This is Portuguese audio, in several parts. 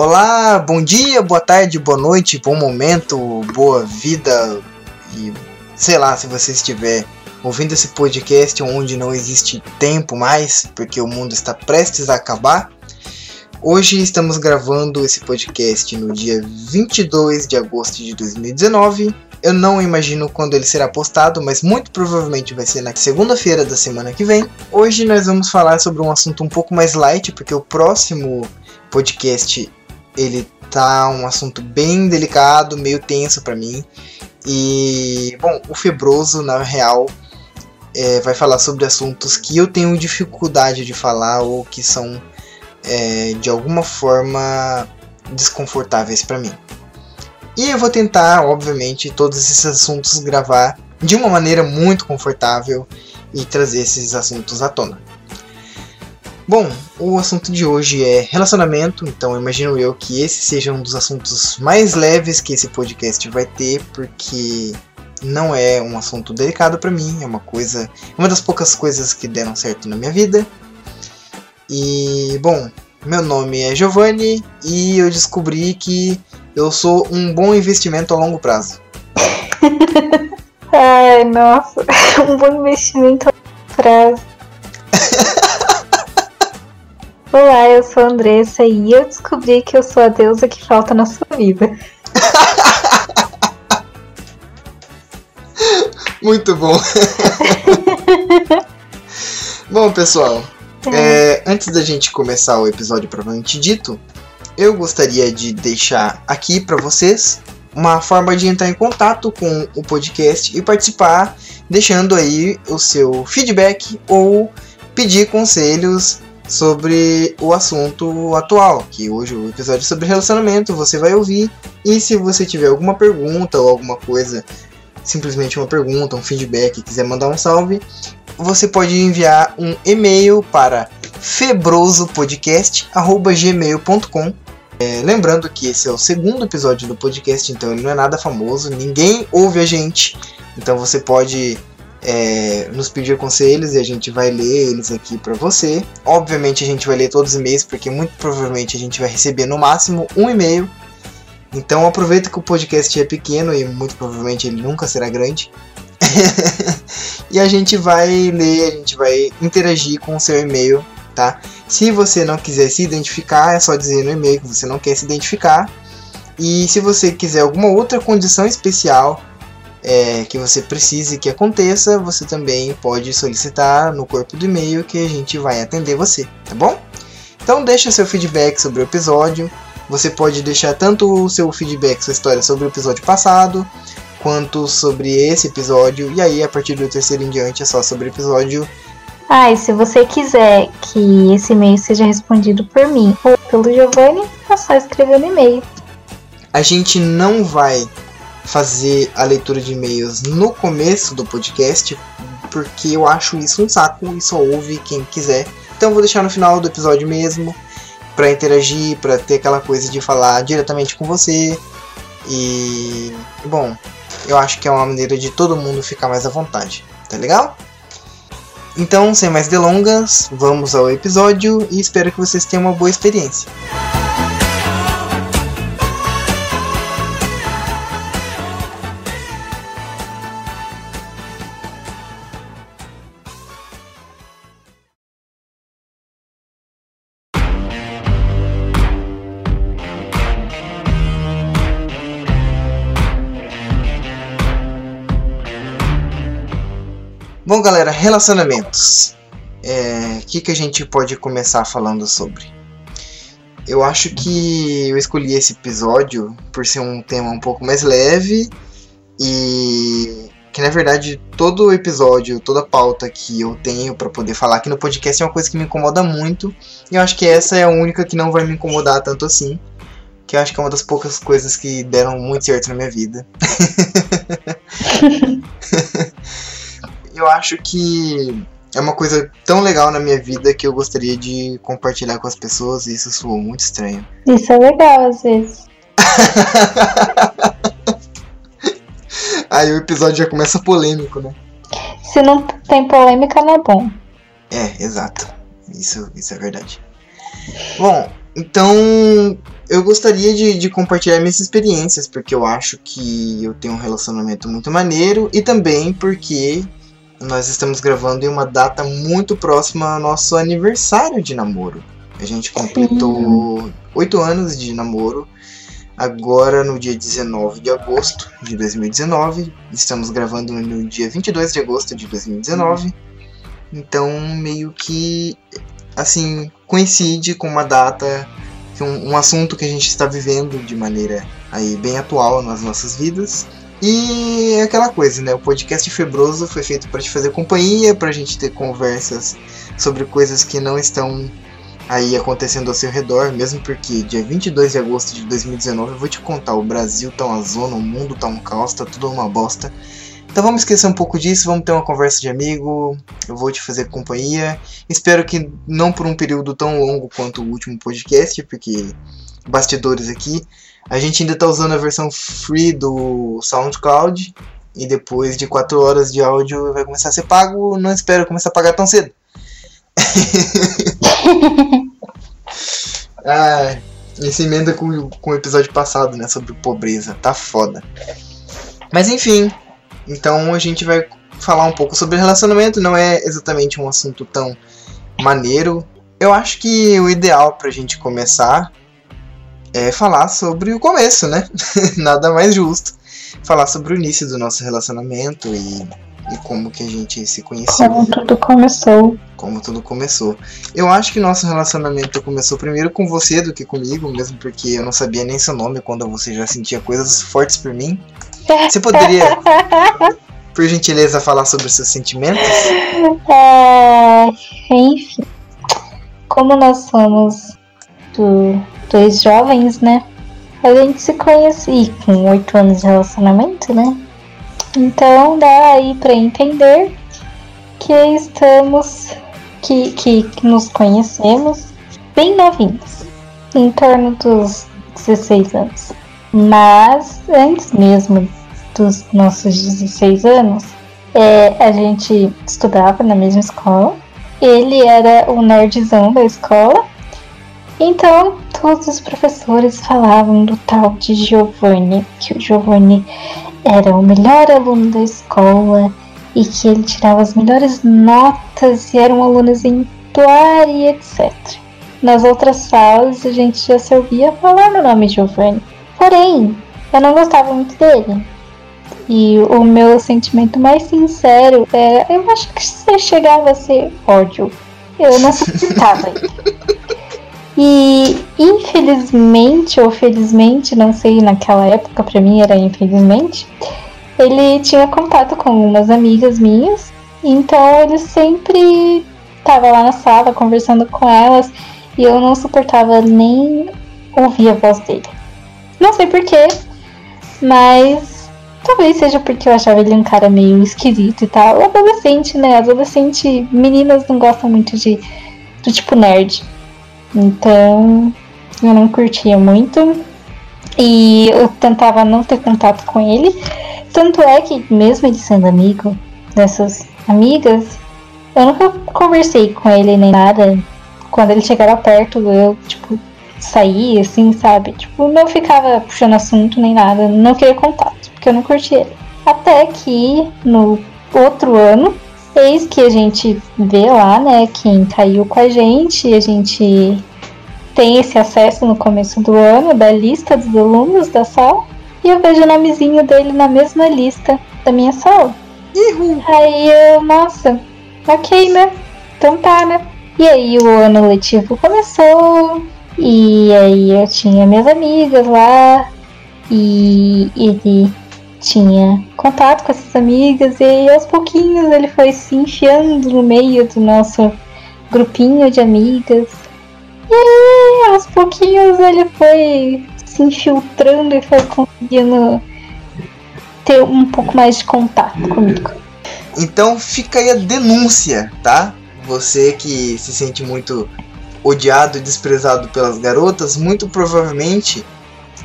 Olá, bom dia, boa tarde, boa noite, bom momento, boa vida e sei lá se você estiver ouvindo esse podcast onde não existe tempo mais, porque o mundo está prestes a acabar. Hoje estamos gravando esse podcast no dia 22 de agosto de 2019. Eu não imagino quando ele será postado, mas muito provavelmente vai ser na segunda-feira da semana que vem. Hoje nós vamos falar sobre um assunto um pouco mais light, porque o próximo podcast ele tá um assunto bem delicado, meio tenso para mim. E bom, o Febroso na real é, vai falar sobre assuntos que eu tenho dificuldade de falar ou que são é, de alguma forma desconfortáveis para mim. E eu vou tentar, obviamente, todos esses assuntos gravar de uma maneira muito confortável e trazer esses assuntos à tona. Bom, o assunto de hoje é relacionamento, então imagino eu que esse seja um dos assuntos mais leves que esse podcast vai ter, porque não é um assunto delicado para mim, é uma coisa, uma das poucas coisas que deram certo na minha vida. E bom, meu nome é Giovanni e eu descobri que eu sou um bom investimento a longo prazo. Ai, nossa, um bom investimento a longo prazo. Olá, eu sou a Andressa e eu descobri que eu sou a deusa que falta na sua vida. Muito bom. bom, pessoal, é, antes da gente começar o episódio provavelmente dito, eu gostaria de deixar aqui para vocês uma forma de entrar em contato com o podcast e participar, deixando aí o seu feedback ou pedir conselhos sobre o assunto atual, que hoje o episódio é sobre relacionamento, você vai ouvir. E se você tiver alguma pergunta ou alguma coisa, simplesmente uma pergunta, um feedback, quiser mandar um salve, você pode enviar um e-mail para febrosopodcast@gmail.com. É, lembrando que esse é o segundo episódio do podcast, então ele não é nada famoso, ninguém ouve a gente, então você pode é, nos pedir conselhos e a gente vai ler eles aqui para você. Obviamente a gente vai ler todos os e-mails porque muito provavelmente a gente vai receber no máximo um e-mail. Então aproveita que o podcast é pequeno e muito provavelmente ele nunca será grande. e a gente vai ler, a gente vai interagir com o seu e-mail, tá? Se você não quiser se identificar, é só dizer no e-mail que você não quer se identificar. E se você quiser alguma outra condição especial, é, que você precise que aconteça, você também pode solicitar no corpo do e-mail que a gente vai atender você, tá bom? Então deixa seu feedback sobre o episódio. Você pode deixar tanto o seu feedback, sua história sobre o episódio passado, quanto sobre esse episódio. E aí, a partir do terceiro em diante, é só sobre o episódio. Ah, e se você quiser que esse e-mail seja respondido por mim ou pelo Giovanni, é só escrever no e-mail. A gente não vai fazer a leitura de e-mails no começo do podcast, porque eu acho isso um saco e só ouve quem quiser. Então vou deixar no final do episódio mesmo, para interagir, para ter aquela coisa de falar diretamente com você. E bom, eu acho que é uma maneira de todo mundo ficar mais à vontade, tá legal? Então, sem mais delongas, vamos ao episódio e espero que vocês tenham uma boa experiência. Bom, galera, relacionamentos. O é, que, que a gente pode começar falando sobre? Eu acho que eu escolhi esse episódio por ser um tema um pouco mais leve e que na verdade todo episódio, toda pauta que eu tenho para poder falar aqui no podcast é uma coisa que me incomoda muito e eu acho que essa é a única que não vai me incomodar tanto assim, que eu acho que é uma das poucas coisas que deram muito certo na minha vida. eu acho que é uma coisa tão legal na minha vida que eu gostaria de compartilhar com as pessoas e isso soou muito estranho. Isso é legal às vezes. Aí o episódio já começa polêmico, né? Se não tem polêmica, não é bom. É, exato. Isso, isso é verdade. Bom, então eu gostaria de, de compartilhar minhas experiências, porque eu acho que eu tenho um relacionamento muito maneiro e também porque nós estamos gravando em uma data muito próxima ao nosso aniversário de namoro. A gente completou oito anos de namoro agora no dia 19 de agosto de 2019. Estamos gravando no dia 22 de agosto de 2019. Então, meio que assim, coincide com uma data um, um assunto que a gente está vivendo de maneira aí bem atual nas nossas vidas. E é aquela coisa, né? O podcast Febroso foi feito para te fazer companhia, para a gente ter conversas sobre coisas que não estão aí acontecendo ao seu redor, mesmo porque dia 22 de agosto de 2019 eu vou te contar, o Brasil tá uma zona, o mundo tá um caos, tá tudo uma bosta. Então vamos esquecer um pouco disso, vamos ter uma conversa de amigo, eu vou te fazer companhia. Espero que não por um período tão longo quanto o último podcast, porque bastidores aqui. A gente ainda está usando a versão free do SoundCloud e depois de 4 horas de áudio vai começar a ser pago. Não espero começar a pagar tão cedo. ah, esse emenda com, com o episódio passado, né? Sobre pobreza. Tá foda. Mas enfim, então a gente vai falar um pouco sobre relacionamento, não é exatamente um assunto tão maneiro. Eu acho que o ideal pra gente começar é falar sobre o começo, né? Nada mais justo. Falar sobre o início do nosso relacionamento e, e como que a gente se conheceu. Como tudo começou. Como tudo começou. Eu acho que nosso relacionamento começou primeiro com você do que comigo, mesmo porque eu não sabia nem seu nome quando você já sentia coisas fortes por mim. Você poderia, por gentileza, falar sobre seus sentimentos? É, enfim, como nós somos do, dois jovens, né? A gente se conhece com oito anos de relacionamento, né? Então dá aí para entender que estamos, que, que, nos conhecemos bem novinhos, em torno dos 16 anos. Mas antes mesmo dos nossos 16 anos, é, a gente estudava na mesma escola. Ele era o nerdzão da escola. Então, todos os professores falavam do tal de Giovanni, que o Giovanni era o melhor aluno da escola e que ele tirava as melhores notas e era um aluno exemplar e etc. Nas outras salas a gente já se ouvia falar no nome Giovanni. Porém, eu não gostava muito dele. E o meu sentimento mais sincero era. Eu acho que você chegava a ser ódio. Eu não suportava ele. E infelizmente, ou felizmente, não sei, naquela época pra mim era infelizmente, ele tinha contato com umas amigas minhas. Então ele sempre estava lá na sala conversando com elas e eu não suportava nem ouvir a voz dele. Não sei porquê, mas Talvez seja porque eu achava ele um cara meio esquisito e tal. Adolescente, né? Adolescente, meninas não gostam muito de do tipo nerd. Então, eu não curtia muito. E eu tentava não ter contato com ele. Tanto é que, mesmo ele sendo amigo dessas amigas, eu nunca conversei com ele nem nada. Quando ele chegava perto, eu, tipo, saía, assim, sabe? Tipo, não ficava puxando assunto nem nada. Não queria contato porque eu não curti ele. Até que no outro ano, eis que a gente vê lá, né, quem caiu com a gente, a gente tem esse acesso no começo do ano da lista dos alunos da sala, e eu vejo o nomezinho dele na mesma lista da minha sala. Uhum. Aí eu, nossa, ok, né? Então tá, né? E aí o ano letivo começou, e aí eu tinha minhas amigas lá, e ele tinha contato com essas amigas e aos pouquinhos ele foi se enfiando no meio do nosso grupinho de amigas. E aos pouquinhos ele foi se infiltrando e foi conseguindo ter um pouco mais de contato comigo. Então fica aí a denúncia, tá? Você que se sente muito odiado e desprezado pelas garotas, muito provavelmente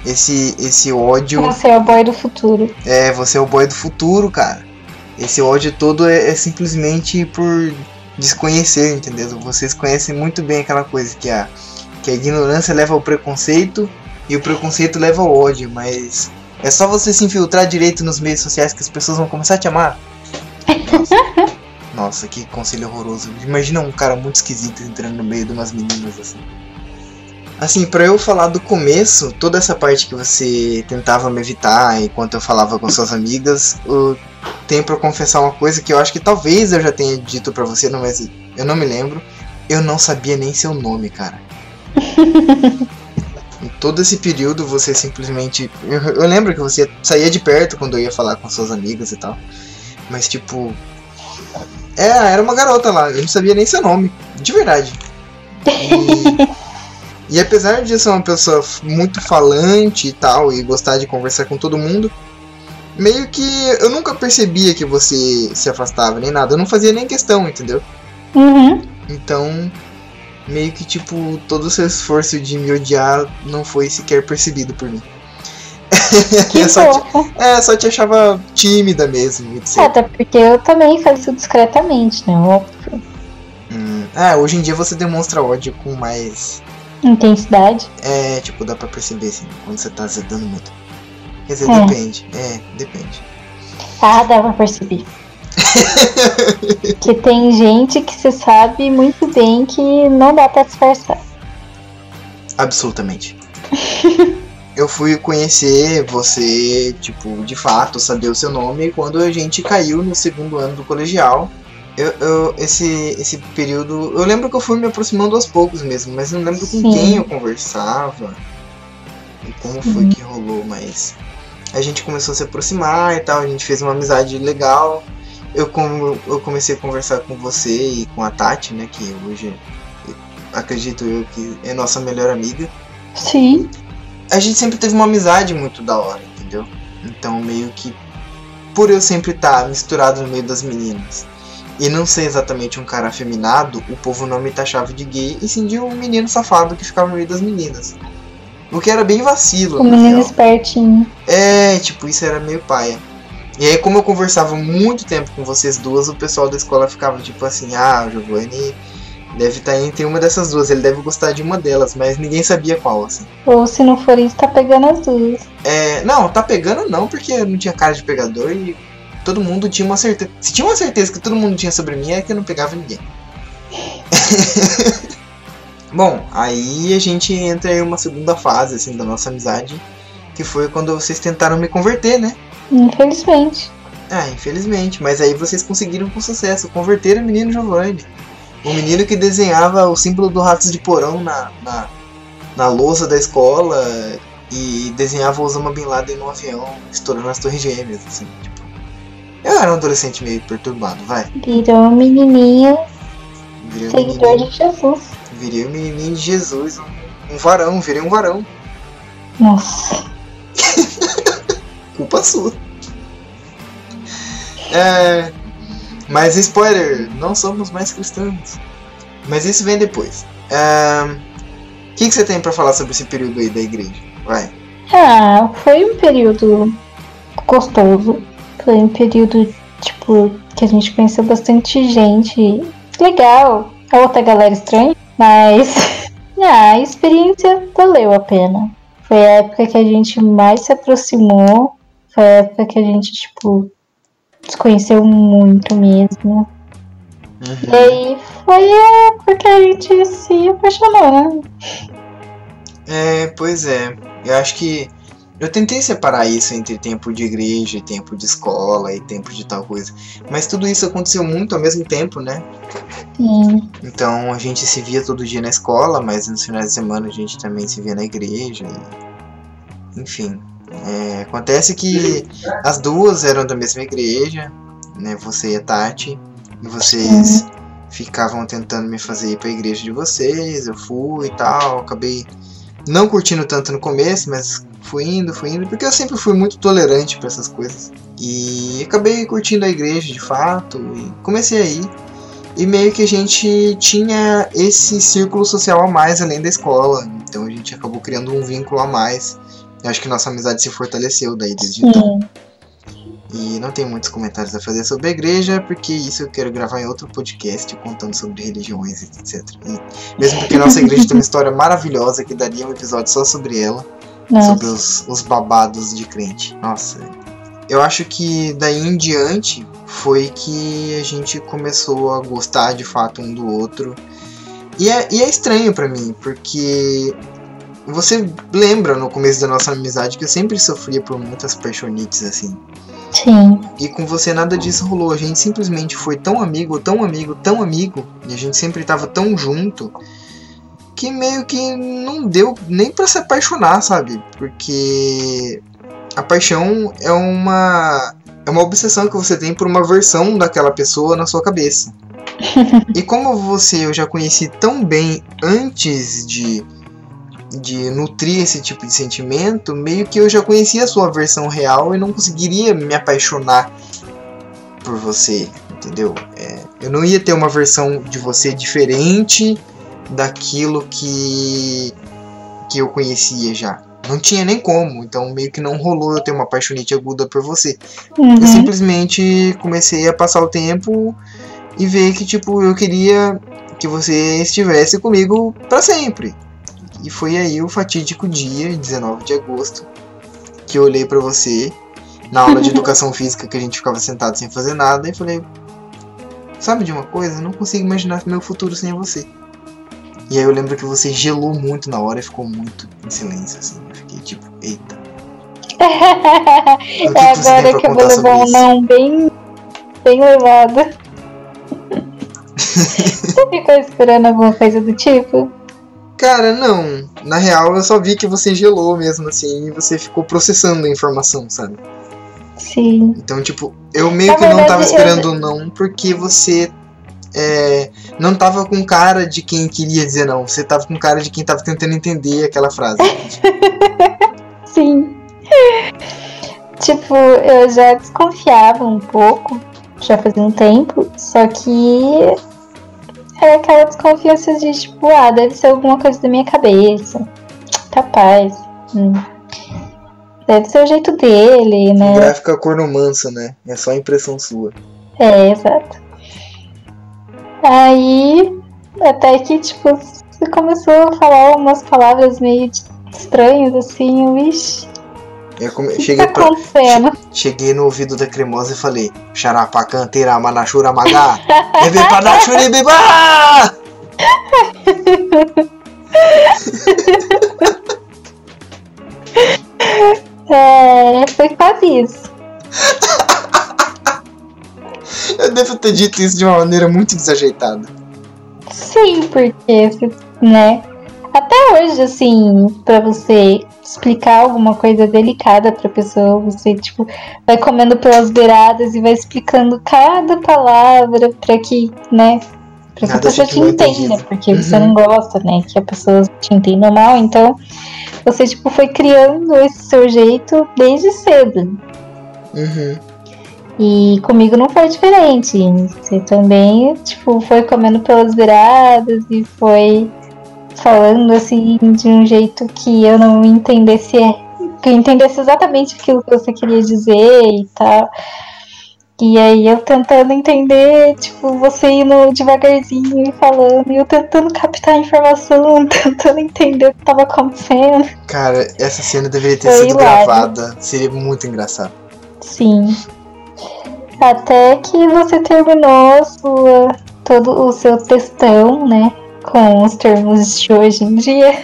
esse, esse ódio. Você é o boy do futuro. É, você é o boy do futuro, cara. Esse ódio todo é, é simplesmente por desconhecer, entendeu? Vocês conhecem muito bem aquela coisa que a, que a ignorância leva ao preconceito E o preconceito leva ao ódio, mas é só você se infiltrar direito nos meios sociais que as pessoas vão começar a te amar. Nossa, Nossa que conselho horroroso. Imagina um cara muito esquisito entrando no meio de umas meninas assim. Assim, pra eu falar do começo, toda essa parte que você tentava me evitar enquanto eu falava com suas amigas, eu tenho pra confessar uma coisa que eu acho que talvez eu já tenha dito pra você, não, mas eu não me lembro. Eu não sabia nem seu nome, cara. em todo esse período você simplesmente. Eu, eu, lembro que você saía de perto quando eu ia falar com suas amigas e tal. Mas tipo. É, era uma garota lá, eu não sabia nem seu nome. De verdade. E, e apesar de ser uma pessoa muito falante e tal, e gostar de conversar com todo mundo, meio que eu nunca percebia que você se afastava nem nada. Eu não fazia nem questão, entendeu? Uhum. Então, meio que tipo, todo o seu esforço de me odiar não foi sequer percebido por mim. Que só fofo. te, é, só te achava tímida mesmo, etc. Até porque eu também faço isso discretamente, né? Óbvio. Hum, ah, hoje em dia você demonstra ódio com mais. Intensidade. É, tipo, dá pra perceber assim, quando você tá azedando muito. Quer dizer, É. depende. É, depende. Ah, dá pra perceber. que tem gente que você sabe muito bem que não dá pra disfarçar. Absolutamente. eu fui conhecer você, tipo, de fato, saber o seu nome quando a gente caiu no segundo ano do colegial. Eu, eu- esse, esse período. Eu lembro que eu fui me aproximando aos poucos mesmo, mas não lembro com Sim. quem eu conversava e como foi que rolou, mas a gente começou a se aproximar e tal, a gente fez uma amizade legal. Eu, com, eu comecei a conversar com você e com a Tati, né, que hoje acredito eu que é nossa melhor amiga Sim. a gente sempre teve uma amizade muito da hora, entendeu? Então meio que por eu sempre estar misturado no meio das meninas e não ser exatamente um cara afeminado, o povo não me taxava de gay e sim de um menino safado que ficava no meio das meninas. O que era bem vacilo, na menino real. espertinho. É, tipo, isso era meio paia. E aí, como eu conversava muito tempo com vocês duas, o pessoal da escola ficava tipo assim: ah, o Giovanni deve estar entre uma dessas duas, ele deve gostar de uma delas, mas ninguém sabia qual, assim. Ou se não for isso, tá pegando as duas. É, não, tá pegando não, porque não tinha cara de pegador e todo mundo tinha uma certeza. Se tinha uma certeza que todo mundo tinha sobre mim, é que eu não pegava ninguém. Bom, aí a gente entra em uma segunda fase, assim, da nossa amizade, que foi quando vocês tentaram me converter, né? Infelizmente. Ah, infelizmente, mas aí vocês conseguiram com sucesso converter o menino Giovanni. O menino que desenhava o símbolo do Ratos de Porão na, na, na lousa da escola e desenhava o Osama Bin Laden no avião, estourando as torres gêmeas, assim, tipo. Eu era um adolescente meio perturbado, vai. Virou um menininho Virei um seguidor menininho, de Jesus. virei um menininho de Jesus, um, um varão, virei um varão. Nossa. Culpa sua. É, mas spoiler, não somos mais cristãos. Mas isso vem depois. É, O que, que você tem pra falar sobre esse período aí da igreja? Vai. Ah, foi um período gostoso. Foi um período, tipo, que a gente conheceu bastante gente. Legal. A outra galera estranha. Mas a experiência valeu a pena. Foi a época que a gente mais se aproximou. Foi a época que a gente, tipo, se conheceu muito mesmo. E aí foi a época que a gente se apaixonou, né? É, pois é. Eu acho que eu tentei separar isso entre tempo de igreja, e tempo de escola e tempo de tal coisa. Mas tudo isso aconteceu muito ao mesmo tempo, né? Sim. Então a gente se via todo dia na escola, mas nos finais de semana a gente também se via na igreja. e- Enfim. é, acontece que as duas eram da mesma igreja, né? Você e a Tati. E vocês ficavam tentando me fazer ir pra igreja de vocês. Eu fui e tal. Acabei não curtindo tanto no começo, mas fui indo, fui indo, porque eu sempre fui muito tolerante pra essas coisas. E acabei curtindo a igreja de fato. E comecei a ir. E meio que a gente tinha esse círculo social a mais além da escola. Então a gente acabou criando um vínculo a mais. Eu acho que nossa amizade se fortaleceu daí desde então. Sim. E não tem muitos comentários a fazer sobre a igreja, porque isso eu quero gravar em outro podcast contando sobre religiões, etc. E mesmo porque nossa igreja tem uma história maravilhosa que daria um episódio só sobre ela. Nossa. sobre os, os babados de crente. Nossa. Eu acho que daí em diante foi que a gente começou a gostar de fato um do outro. E é, e é estranho pra mim, porque você lembra no começo da nossa amizade que eu sempre sofria por muitas paixonites assim. Sim. E com você nada disso rolou. A gente simplesmente foi tão amigo, tão amigo, tão amigo, e a gente sempre tava tão junto, que meio que não deu nem pra se apaixonar, sabe? Porque a paixão é uma é uma obsessão que você tem por uma versão daquela pessoa na sua cabeça. e como você eu já conheci tão bem antes de de nutrir esse tipo de sentimento, meio que eu já conhecia a sua versão real e não conseguiria me apaixonar por você, entendeu? É, eu não ia ter uma versão de você diferente daquilo que que eu conhecia já. Não tinha nem como, então meio que não rolou eu ter uma paixonite aguda por você. Uhum. Eu simplesmente comecei a passar o tempo e ver que tipo eu queria que você estivesse comigo para sempre. E foi aí o fatídico dia, 19 de agosto, que eu olhei para você na aula de educação física que a gente ficava sentado sem fazer nada e falei: "Sabe de uma coisa? Eu não consigo imaginar meu futuro sem você". E aí eu lembro que você gelou muito na hora e ficou muito em silêncio assim. Eu fiquei tipo: "Eita". Que É que agora que eu vou levar um não bem, bem levado. Você ficou esperando alguma coisa do tipo? Cara, não. Na real, eu só vi que você gelou mesmo, assim, e você ficou processando a informação, sabe? Sim. Então, tipo, eu meio Na que não tava verdade, esperando o não, porque você é, não tava com cara de quem queria dizer não. Você tava com cara de quem tava tentando entender aquela frase. Sim. Tipo, eu já desconfiava um pouco, já fazia um tempo, só que era aquela desconfiança de tipo, ah, deve ser alguma coisa da minha cabeça. Capaz. Hum. Deve ser o jeito dele, né? Gráfica corno mansa, né? É só impressão sua. É, exato. Aí, até que, tipo, você começou a falar umas palavras meio estranhas, assim, eu, ixi, Eu come- cheguei, tá pra- cheguei no ouvido da cremosa e falei: Xarapacan, tira, manachura, magá, bebê padachuri, bebá! É, foi quase isso. Eu devo ter dito isso de uma maneira muito desajeitada. Sim, porque, né? Até hoje, assim, pra você explicar alguma coisa delicada pra pessoa, você, tipo, vai comendo pelas beiradas e vai explicando cada palavra pra que, né? Pra que a Nada pessoa fique te entenda, porque você Uhum. não gosta, né? Que a pessoa te entenda mal, então você, tipo, foi criando esse seu jeito desde cedo. Uhum. E comigo não foi diferente. Você também, tipo, foi comendo pelas beiradas e foi falando assim de um jeito que eu não entendesse, que eu entendesse exatamente aquilo que você queria dizer e tal. E aí eu tentando entender, tipo, você indo devagarzinho e falando, e eu tentando captar a informação, tentando entender o que tava acontecendo. Cara, essa cena deveria ter Foi sido hilário. gravada. Seria muito engraçado. Sim. Até que você terminou sua, todo o seu textão, né? Com os termos de hoje em dia.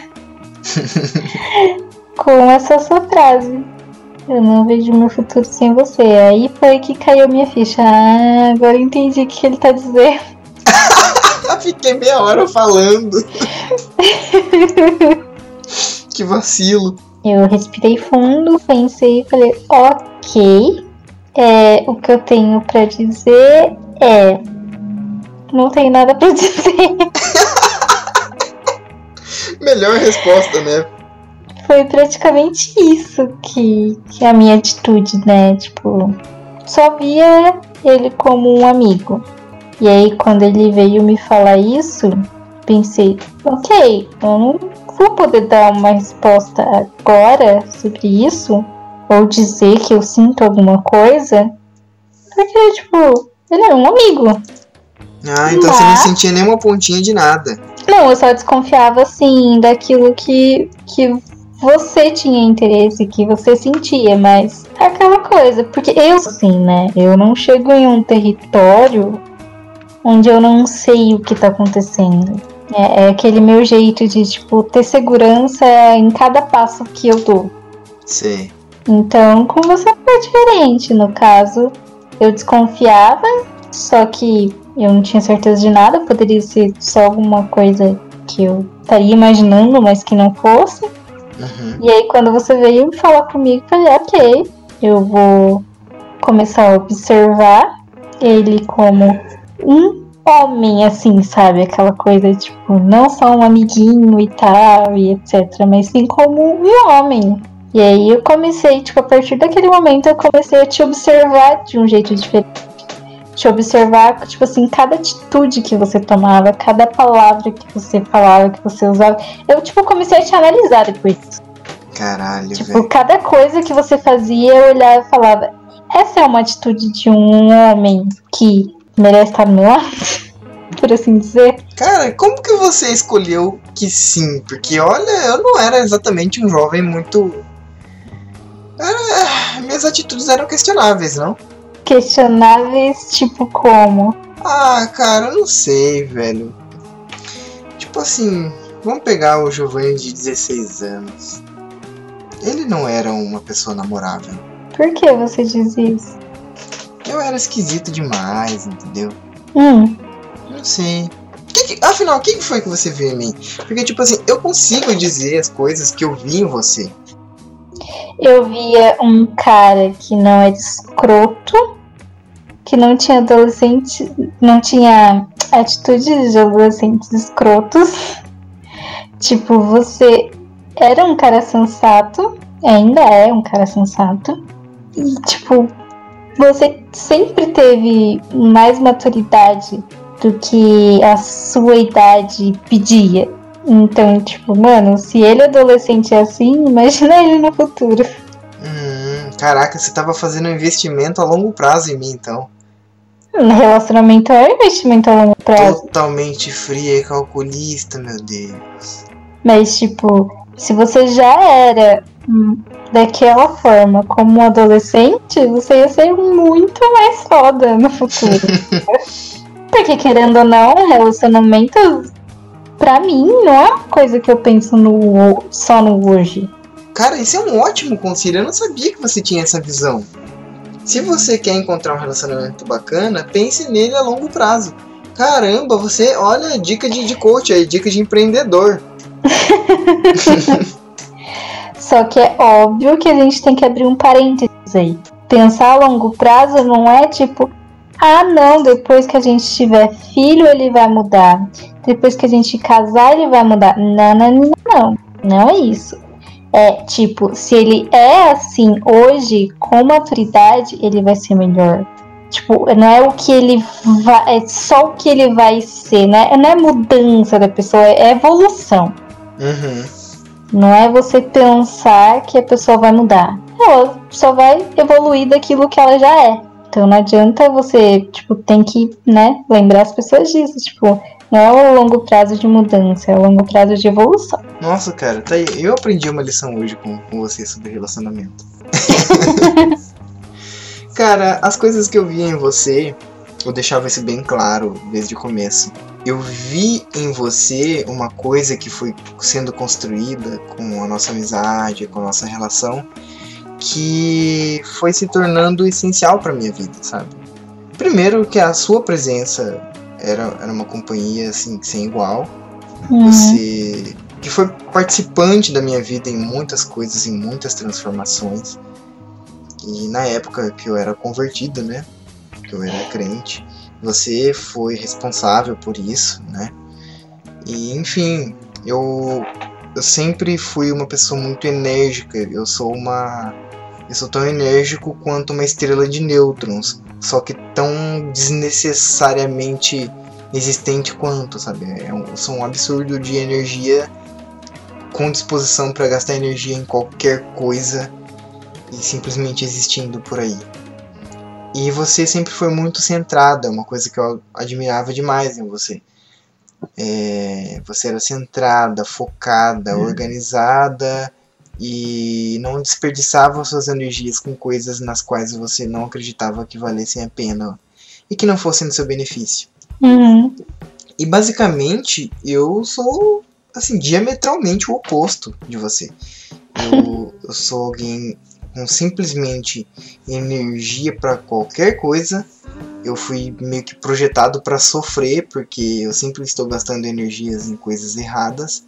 com essa sua frase. Eu não vejo meu futuro sem você. Aí foi que caiu minha ficha. Ah, agora eu entendi o que ele tá dizendo. Fiquei meia hora falando. que vacilo. Eu respirei fundo, pensei e falei, ok. É, o que eu tenho pra dizer é. Não tenho nada pra dizer. Melhor resposta, né? Foi praticamente isso que, que a minha atitude, né? Tipo, só via ele como um amigo. E aí, quando ele veio me falar isso, pensei, ok, eu não vou poder dar uma resposta agora sobre isso, ou dizer que eu sinto alguma coisa, porque, tipo, ele é um amigo. Ah, então você não Mas- sentia nenhuma pontinha de nada. Não, eu só desconfiava, assim, daquilo que, que você tinha interesse, que você sentia, mas é aquela coisa, porque eu assim, né? Eu não chego em um território onde eu não sei o que tá acontecendo. É, é aquele meu jeito de, tipo, ter segurança em cada passo que eu dou. Sim. Então, com você foi diferente. No caso, eu desconfiava, só que eu não tinha certeza de nada. Poderia ser só alguma coisa que eu estaria imaginando, mas que não fosse. Uhum. E aí, quando você veio falar comigo, eu falei: ok, eu vou começar a observar ele como um homem, assim, sabe? Aquela coisa, tipo, não só um amiguinho e tal, e etc. Mas sim como um homem. E aí eu comecei, tipo, a partir daquele momento eu comecei a te observar de um jeito diferente. Te observar, tipo assim, cada atitude que você tomava, cada palavra que você falava, que você usava. Eu, tipo, comecei a te analisar depois. Caralho, Tipo, velho. cada coisa que você fazia, eu olhava e falava: essa é uma atitude de um homem que merece estar no meu lado, por assim dizer. Cara, como que você escolheu que sim? Porque olha, eu não era exatamente um jovem muito. Era- Minhas atitudes eram questionáveis, não? Questionáveis, tipo, como? Ah, cara, eu não sei, velho. Tipo assim, vamos pegar o Giovanni de 16 anos. Ele não era uma pessoa namorável. Por que você diz isso? Eu era esquisito demais, entendeu? Hum, Não sei. Que que- afinal, o que que foi que você viu em mim? Porque, tipo assim, eu consigo dizer as coisas que eu vi em você. Eu via um cara que não era escroto, que não tinha adolescente, não tinha atitudes de adolescentes escrotos. Tipo, você era um cara sensato, ainda é um cara sensato. E, tipo, você sempre teve mais maturidade do que a sua idade pedia. Então, tipo, mano, se ele adolescente é assim, imagina ele no futuro. Hum, caraca, você tava fazendo um investimento a longo prazo em mim, então. Um relacionamento é um investimento a longo prazo. Totalmente fria e calculista, meu Deus. Mas, tipo, se você já era hum, daquela forma como um adolescente, você ia ser muito mais foda no futuro. Porque, querendo ou não, relacionamento, pra mim, não é uma coisa que eu penso no, só no hoje. Cara, isso é um ótimo conselho. Eu não sabia que você tinha essa visão. Se você quer encontrar um relacionamento bacana, pense nele a longo prazo. Caramba, você, olha, dica de, de coach aí, dica de empreendedor. Só que é óbvio que a gente tem que abrir um parênteses aí. Pensar a longo prazo não é tipo, ah não, depois que a gente tiver filho ele vai mudar. Depois que a gente casar ele vai mudar. Não, não, não, não. Não é isso. É tipo, se ele é assim hoje, com maturidade, ele vai ser melhor. Tipo, não é o que ele vai. É só o que ele vai ser, né? Não é mudança da pessoa, é evolução. Uhum. Não é você pensar que a pessoa vai mudar. Ela só vai evoluir daquilo que ela já é. Então não adianta você, tipo, tem que, né, lembrar as pessoas disso. Tipo, não é o longo prazo de mudança, é o longo prazo de evolução. Nossa, cara, tá aí. Eu aprendi uma lição hoje com, com você sobre relacionamento. cara, as coisas que eu via em você, eu deixava isso bem claro desde o começo. Eu vi em você uma coisa que foi sendo construída com a nossa amizade, com a nossa relação, que foi se tornando essencial pra minha vida, sabe? Primeiro que a sua presença era, era uma companhia assim sem igual. Uhum. Você que foi participante da minha vida em muitas coisas, em muitas transformações. E na época que eu era convertido, né? Que eu era crente, você foi responsável por isso, né? E enfim, eu eu sempre fui uma pessoa muito enérgica. Eu sou uma eu sou tão enérgico quanto uma estrela de nêutrons, só que tão desnecessariamente existente quanto, sabe? É um, sou um absurdo de energia com disposição para gastar energia em qualquer coisa e simplesmente existindo por aí. E você sempre foi muito centrada, uma coisa que eu admirava demais em você. É, você era centrada, focada, organizada e não desperdiçava suas energias com coisas nas quais você não acreditava que valessem a pena e que não fossem no seu benefício. Uhum. E basicamente eu sou assim diametralmente o oposto de você. Eu, eu sou alguém com simplesmente energia para qualquer coisa. Eu fui meio que projetado para sofrer porque eu sempre estou gastando energias em coisas erradas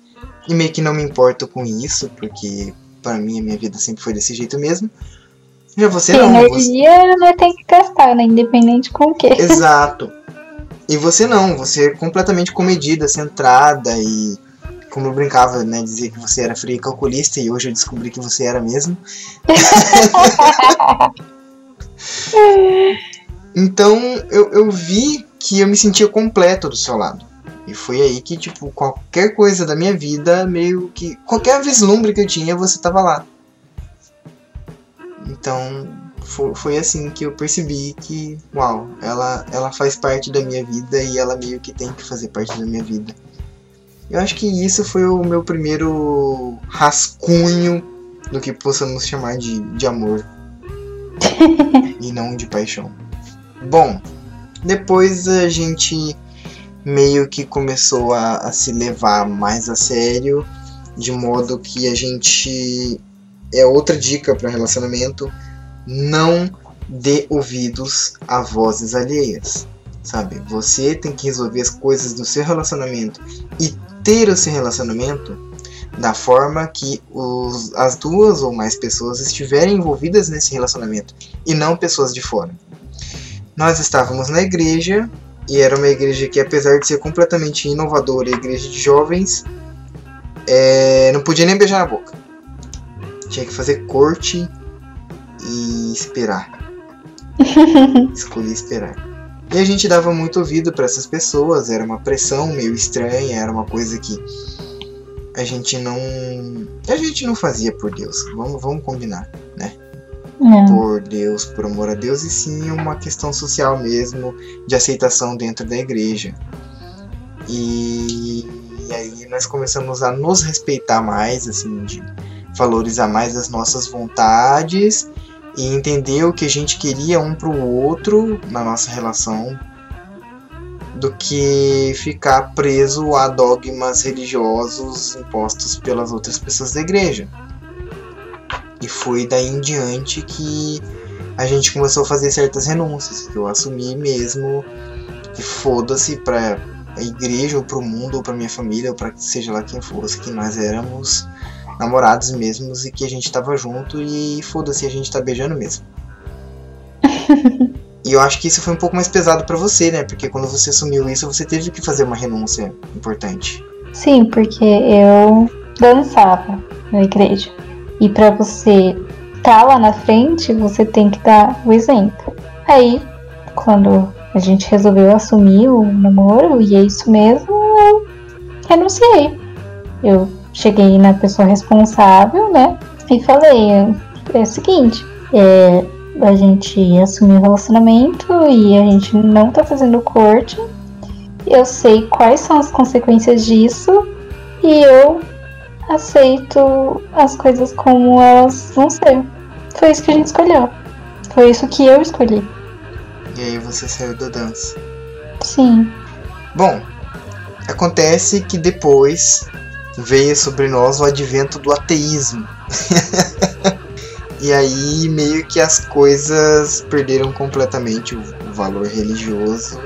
e meio que não me importo com isso porque para mim a minha vida sempre foi desse jeito mesmo. Já você não. Energia você... tem que gastar, né? Independente com o que. Exato. E você não, você é completamente comedida, centrada e como eu brincava, né, dizer que você era fria e calculista e hoje eu descobri que você era mesmo. então eu, eu vi que eu me sentia completo do seu lado. E foi aí que, tipo, qualquer coisa da minha vida, meio que. Qualquer vislumbre que eu tinha, você tava lá. Então, foi, foi assim que eu percebi que, uau, ela, ela faz parte da minha vida e ela meio que tem que fazer parte da minha vida. Eu acho que isso foi o meu primeiro rascunho do que possamos chamar de, de amor. e não de paixão. Bom, depois a gente meio que começou a, a se levar mais a sério, de modo que a gente. É outra dica para relacionamento não dê ouvidos a vozes alheias, sabe? Você tem que resolver as coisas do seu relacionamento e ter esse relacionamento da forma que os, as duas ou mais pessoas estiverem envolvidas nesse relacionamento e não pessoas de fora. Nós estávamos na igreja e era uma igreja que, apesar de ser completamente inovadora, igreja de jovens, é, não podia nem beijar na boca. Tinha que fazer corte e esperar. Escolhi esperar. E a gente dava muito ouvido para essas pessoas, era uma pressão meio estranha, era uma coisa que a gente não. A gente não fazia por Deus, vamos, vamos combinar, né? É. Por Deus, por amor a Deus, e sim uma questão social mesmo, de aceitação dentro da igreja. E, e aí nós começamos a nos respeitar mais, assim, de valorizar mais as nossas vontades e entender o que a gente queria um para o outro na nossa relação do que ficar preso a dogmas religiosos impostos pelas outras pessoas da igreja. E foi daí em diante que a gente começou a fazer certas renúncias, que eu assumi mesmo que foda-se para a igreja ou para o mundo ou para minha família ou para seja lá quem fosse que nós éramos namorados mesmos e que a gente tava junto e foda-se, a gente tá beijando mesmo. e eu acho que isso foi um pouco mais pesado para você, né? Porque quando você assumiu isso, você teve que fazer uma renúncia importante. Sim, porque eu dançava na igreja. E para você estar tá lá na frente, você tem que dar o exemplo. Aí, quando a gente resolveu assumir o namoro, e é isso mesmo, eu renunciei. Eu cheguei na pessoa responsável, né? E falei, é o seguinte, é, a gente assumiu o relacionamento e a gente não tá fazendo corte. Eu sei quais são as consequências disso e eu aceito as coisas como elas vão ser. Foi isso que a gente escolheu. Foi isso que eu escolhi. E aí você saiu da dança. Sim. Bom, acontece que depois veio sobre nós o advento do ateísmo. e aí meio que as coisas perderam completamente o, valor religioso.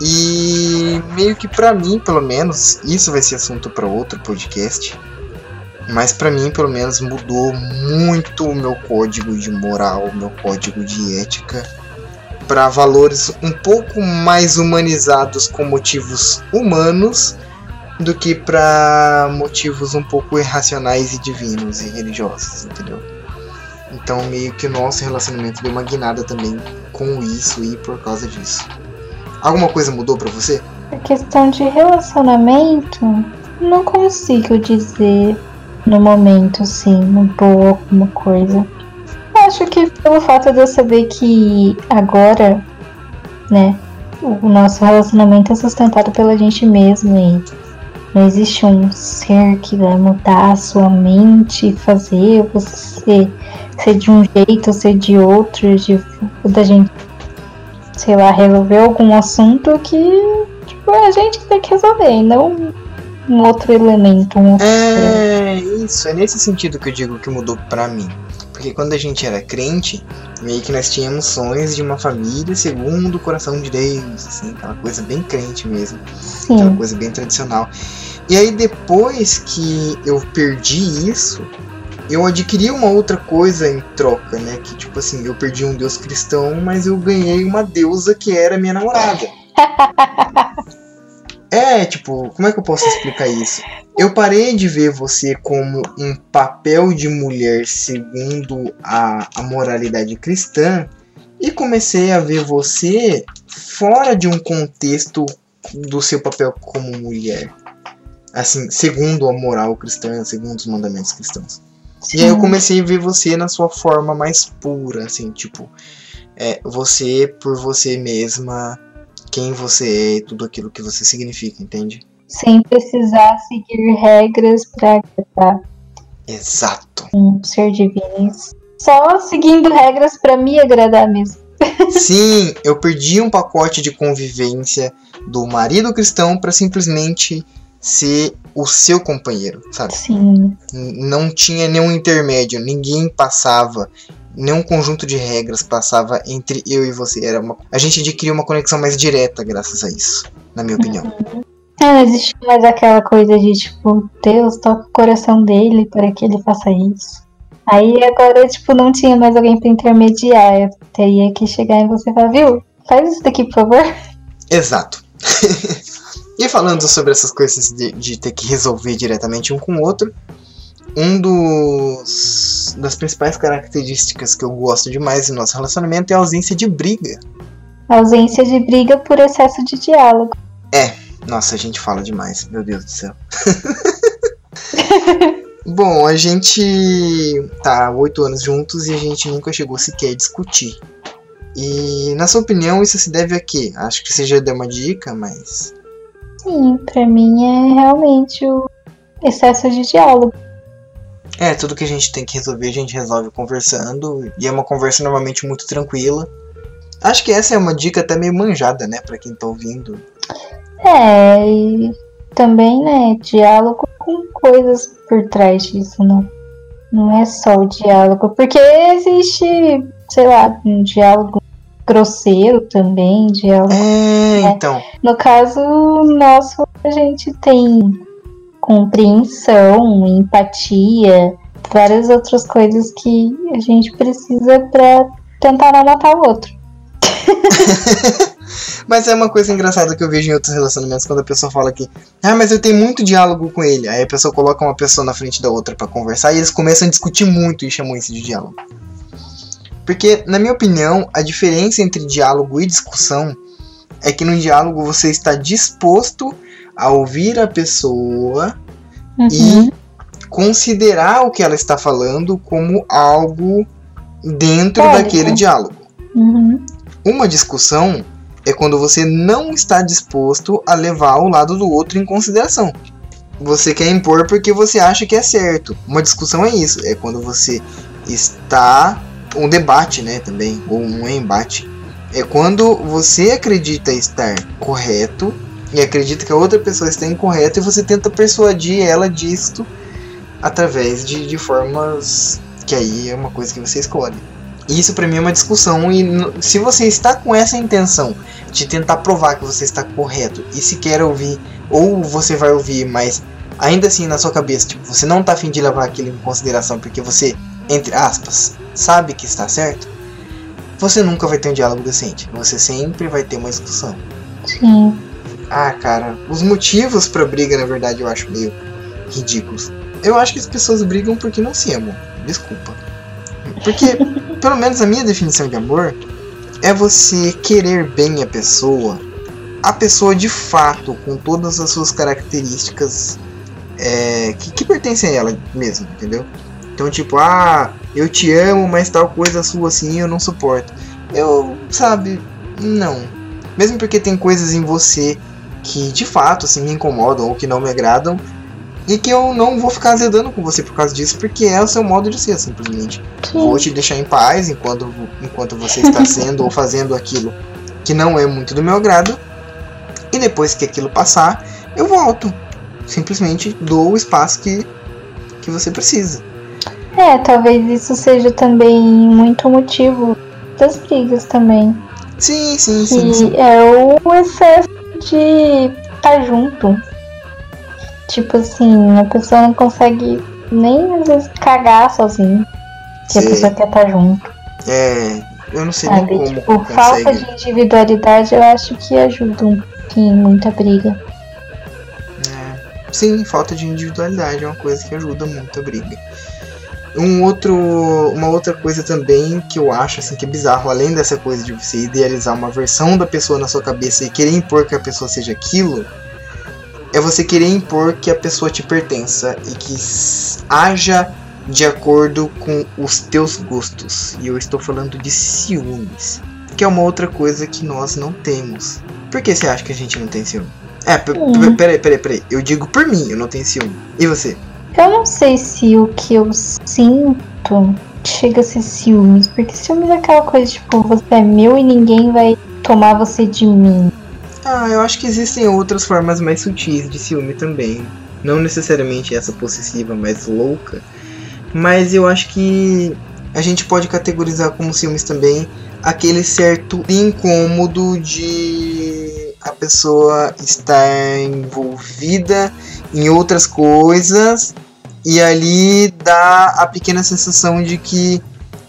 E meio que para mim, pelo menos, isso vai ser assunto para outro podcast. Mas para mim, pelo menos, mudou muito o meu código de moral, meu código de ética para valores um pouco mais humanizados com motivos humanos do que para motivos um pouco irracionais e divinos e religiosos, entendeu? Então meio que o nosso relacionamento deu uma guinada também com isso e por causa disso. Alguma coisa mudou para você? A questão de relacionamento, não consigo dizer no momento assim, mudou alguma coisa. Acho que pelo fato de eu saber que agora, né, o nosso relacionamento é sustentado pela gente mesmo e Não existe um ser que vai mudar a sua mente e fazer você ser de um jeito ou ser de outro, de, da gente, sei lá, resolver algum assunto que tipo, a gente tem que resolver, não um outro elemento. Um outro É isso, é nesse sentido que eu digo que mudou pra mim. Porque quando a gente era crente, meio que nós tínhamos sonhos de uma família segundo o coração de Deus, assim, aquela coisa bem crente mesmo, aquela Sim, coisa bem tradicional. E aí depois que eu perdi isso, eu adquiri uma outra coisa em troca, né? Que tipo assim, eu perdi um deus cristão, mas eu ganhei uma deusa que era minha namorada. É, tipo, como é que eu posso explicar isso? Eu parei de ver você como um papel de mulher segundo a, a moralidade cristã e comecei a ver você fora de um contexto do seu papel como mulher. Assim, segundo a moral cristã, segundo os mandamentos cristãos. E aí eu sim. comecei a ver você na sua forma mais pura, assim, tipo, é, você por você mesma, quem você é e tudo aquilo que você significa, entende? sem precisar seguir regras pra agradar Exato. um ser divino. Só seguindo regras pra me agradar mesmo. Sim, eu perdi um pacote de convivência do marido cristão pra simplesmente ser o seu companheiro, sabe? Sim, Não tinha nenhum intermédio, ninguém passava, nenhum conjunto de regras passava entre eu e você. Era uma... A gente adquiriu uma conexão mais direta graças a isso, na minha opinião. É, não existe mais aquela coisa de tipo, Deus toca o coração dele para que ele faça isso. Aí agora, tipo, não tinha mais alguém pra intermediar. Eu teria que chegar em você e falar, viu? Faz isso daqui, por favor. Exato. e falando sobre essas coisas de, de ter que resolver diretamente um com o outro, um dos das principais características que eu gosto demais no nosso relacionamento é a ausência de briga. Ausência de briga por excesso de diálogo. Nossa, a gente fala demais, meu Deus do céu. Bom, a gente tá oito anos juntos e a gente nunca chegou sequer a discutir. E na sua opinião isso se deve a quê? Acho que você já deu uma dica, mas Sim, pra mim é realmente o excesso de diálogo. É, tudo que a gente tem que resolver, a gente resolve conversando. E é uma conversa normalmente muito tranquila. Acho que essa é uma dica até meio manjada, né, pra quem tá ouvindo. É, e também, né, diálogo com coisas por trás disso, não. Não é só o diálogo, porque existe, sei lá, um diálogo grosseiro também, diálogo. É, então. No caso nosso, a gente tem compreensão, empatia, várias outras coisas que a gente precisa pra tentar não matar o outro. Mas é uma coisa engraçada que eu vejo em outros relacionamentos quando a pessoa fala que, ah, mas eu tenho muito diálogo com ele. Aí a pessoa coloca uma pessoa na frente da outra pra conversar e eles começam a discutir muito e chamam isso de diálogo. Porque, na minha opinião, a diferença entre diálogo e discussão é que no diálogo você está disposto a ouvir a pessoa Uhum. e considerar o que ela está falando como algo dentro Válido. daquele diálogo. Uhum. Uma discussão é quando você não está disposto a levar o lado do outro em consideração. Você quer impor porque você acha que é certo. Uma discussão é isso, é quando você está um debate, né, também, ou um embate. É quando você acredita estar correto e acredita que a outra pessoa está incorreta e você tenta persuadir ela disto através de, de formas que aí é uma coisa que você escolhe. Isso pra mim é uma discussão e se você está com essa intenção de tentar provar que você está correto e se quer ouvir ou você vai ouvir, mas ainda assim na sua cabeça, tipo, você não tá afim de levar aquilo em consideração porque você, entre aspas, sabe que está certo, você nunca vai ter um diálogo decente. Você sempre vai ter uma discussão. Sim. Ah, cara, os motivos pra briga, na verdade, eu acho meio ridículos. Eu acho que as pessoas brigam porque não se amam. Desculpa. Porque, pelo menos a minha definição de amor é você querer bem a pessoa, a pessoa de fato, com todas as suas características é, que, que pertencem a ela mesmo, entendeu? Então, tipo, ah, eu te amo, mas tal coisa sua assim eu não suporto. Eu, sabe, não. Mesmo porque tem coisas em você que de fato assim, me incomodam ou que não me agradam e que eu não vou ficar azedando com você por causa disso, porque é o seu modo de ser, simplesmente. Sim. Vou te deixar em paz enquanto, enquanto você está sendo ou fazendo aquilo que não é muito do meu agrado. E depois que aquilo passar, eu volto. Simplesmente dou o espaço que, que você precisa. É, talvez isso seja também muito motivo das brigas também. Sim, sim, Que sim. sim. é o excesso de estar junto. Tipo assim, a pessoa não consegue nem às vezes cagar sozinha. Que a pessoa quer estar junto. É, eu não sei nem Sabe? como Tipo, falta de individualidade eu acho que ajuda um pouquinho muita briga. É, sim, falta de individualidade é uma coisa que ajuda muito a briga. Um outro, uma outra coisa também que eu acho assim que é bizarro, além dessa coisa de você idealizar uma versão da pessoa na sua cabeça e querer impor que a pessoa seja aquilo, é você querer impor que a pessoa te pertença e que haja de acordo com os teus gostos. E eu estou falando de ciúmes, que é uma outra coisa que nós não temos. Por que você acha que a gente não tem ciúme? É, Hum. p- peraí, peraí, peraí. Eu digo por mim, eu não tenho ciúme. E você? Eu não sei se o que eu sinto chega a ser ciúmes, porque ciúmes é aquela coisa tipo, você é meu e ninguém vai tomar você de mim. Ah, eu acho que existem outras formas mais sutis de ciúme também. Não necessariamente essa possessiva mais louca. Mas eu acho que a gente pode categorizar como ciúmes também aquele certo incômodo de a pessoa estar envolvida em outras coisas e ali dá a pequena sensação de que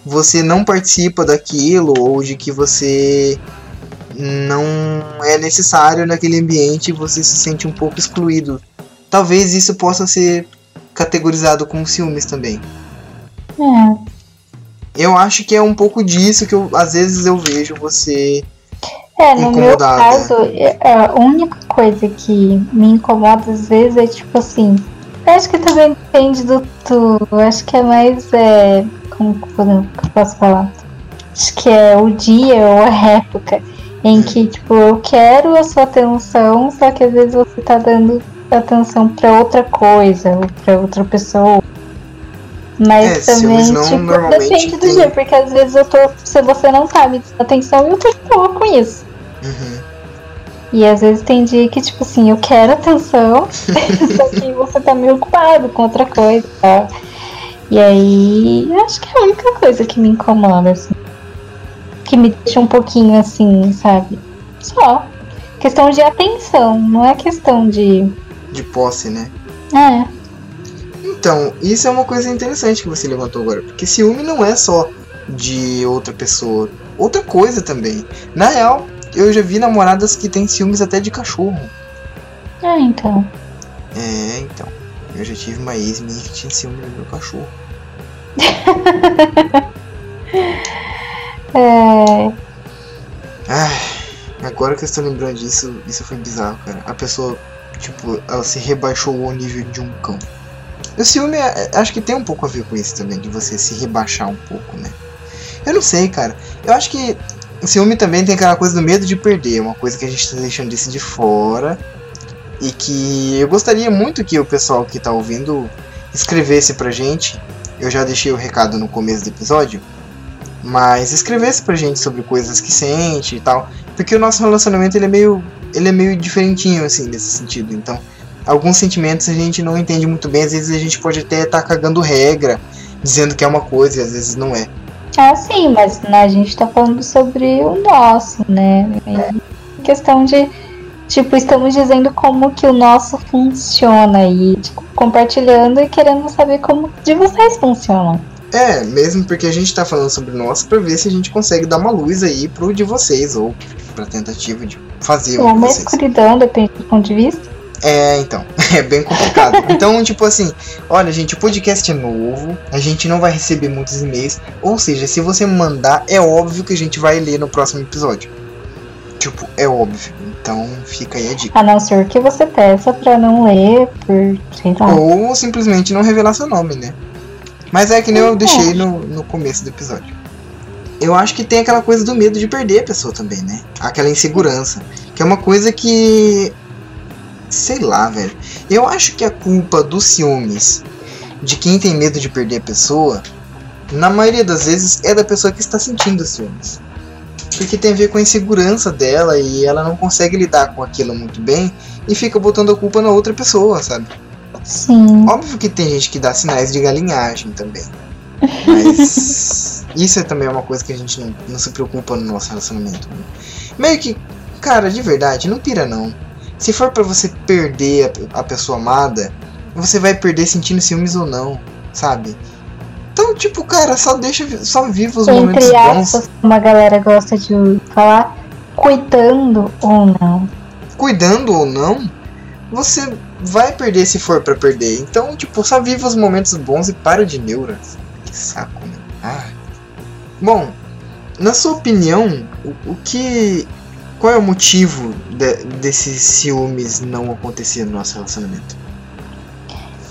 você não participa daquilo ou de que você não é necessário naquele ambiente e você se sente um pouco excluído. Talvez isso possa ser categorizado como ciúmes também. É, Eu acho que é um pouco disso que eu, às vezes eu vejo você. É, no meu Incomodada. caso, é- a única coisa que me incomoda às vezes é tipo assim. Eu acho que também depende do tu. Eu acho que é mais. É, como que eu posso falar? Acho que é o dia ou a época em que, tipo, eu quero a sua atenção, só que às vezes você tá dando atenção pra outra coisa, ou pra outra pessoa. Mas É, também, não tipo, depende do tem- dia, porque às vezes eu tô. Se você não tá me dando atenção, eu tô de boa com isso. Uhum. E às vezes tem dia que, tipo assim, eu quero atenção, só que você tá meio ocupado com outra coisa, tá? E aí, acho que é a única coisa que me incomoda, assim. Que me deixa um pouquinho assim, sabe? Só. Questão de atenção, não é questão de. De posse, né? É, Então, isso é uma coisa interessante que você levantou agora. Porque ciúme não é só de outra pessoa. Outra coisa também. Na real, eu já vi namoradas que têm ciúmes até de cachorro. é então. É, então. Eu já tive uma ex minha que tinha ciúme do meu cachorro. É. Ai, agora que eu estou lembrando disso, isso foi bizarro, cara. A pessoa, tipo, ela se rebaixou ao nível de um cão. O ciúme, é- é- acho que tem um pouco a ver com isso também, de você se rebaixar um pouco, né? Eu não sei, cara. Eu acho que o ciúme também tem aquela coisa do medo de perder, uma coisa que a gente tá deixando disso de fora. E que eu gostaria muito que o pessoal que tá ouvindo escrevesse pra gente. Eu já deixei o recado no começo do episódio. Mas escrevesse pra gente sobre coisas que sente e tal. Porque o nosso relacionamento ele é meio. ele é meio diferentinho, assim, nesse sentido. Então, alguns sentimentos a gente não entende muito bem. Às vezes a gente pode até estar cagando regra, dizendo que é uma coisa e às vezes não é. Ah, sim, mas né, a gente tá falando sobre o nosso, né? E questão de, tipo, estamos dizendo como que o nosso funciona e, tipo, compartilhando e querendo saber como de vocês funcionam. É, mesmo porque a gente tá falando sobre o nosso pra ver se a gente consegue dar uma luz aí pro de vocês, ou pra tentativa de fazer É o de uma vocês. escuridão, depende do ponto de vista. É, então, é bem complicado. Então, tipo assim, olha, gente, o podcast é novo, a gente não vai receber muitos e-mails, ou seja, se você mandar, é óbvio que a gente vai ler no próximo episódio. Tipo, é óbvio. Então, fica aí a dica. A não ser que você peça pra não ler por, sei lá. Ou simplesmente não revelar seu nome, né? Mas é que nem eu deixei no, no começo do episódio. Eu acho que tem aquela coisa do medo de perder a pessoa também, né? Aquela insegurança. Que é uma coisa que sei lá, velho. Eu acho que a culpa dos ciúmes de quem tem medo de perder a pessoa, na maioria das vezes é da pessoa que está sentindo ciúmes. Porque tem a ver com a insegurança dela e ela não consegue lidar com aquilo muito bem e fica botando a culpa na outra pessoa, sabe? Sim. Óbvio que tem gente que dá sinais de galinhagem também. Mas isso é também uma coisa que a gente não, não se preocupa no nosso relacionamento. Né? Meio que, cara, de verdade, não pira não. Se for para você perder a, a pessoa amada, você vai perder sentindo ciúmes ou não, sabe? Então, tipo, cara, só deixa, só viva os Entre momentos aspas, bons. uma galera gosta de falar, cuidando ou não. Cuidando ou não, você vai perder se for pra perder. Então, tipo, só viva os momentos bons e para de neuras. Que saco, né? Ah. Bom, na sua opinião, o, o que. Qual é o motivo de- desses ciúmes não acontecer no nosso relacionamento?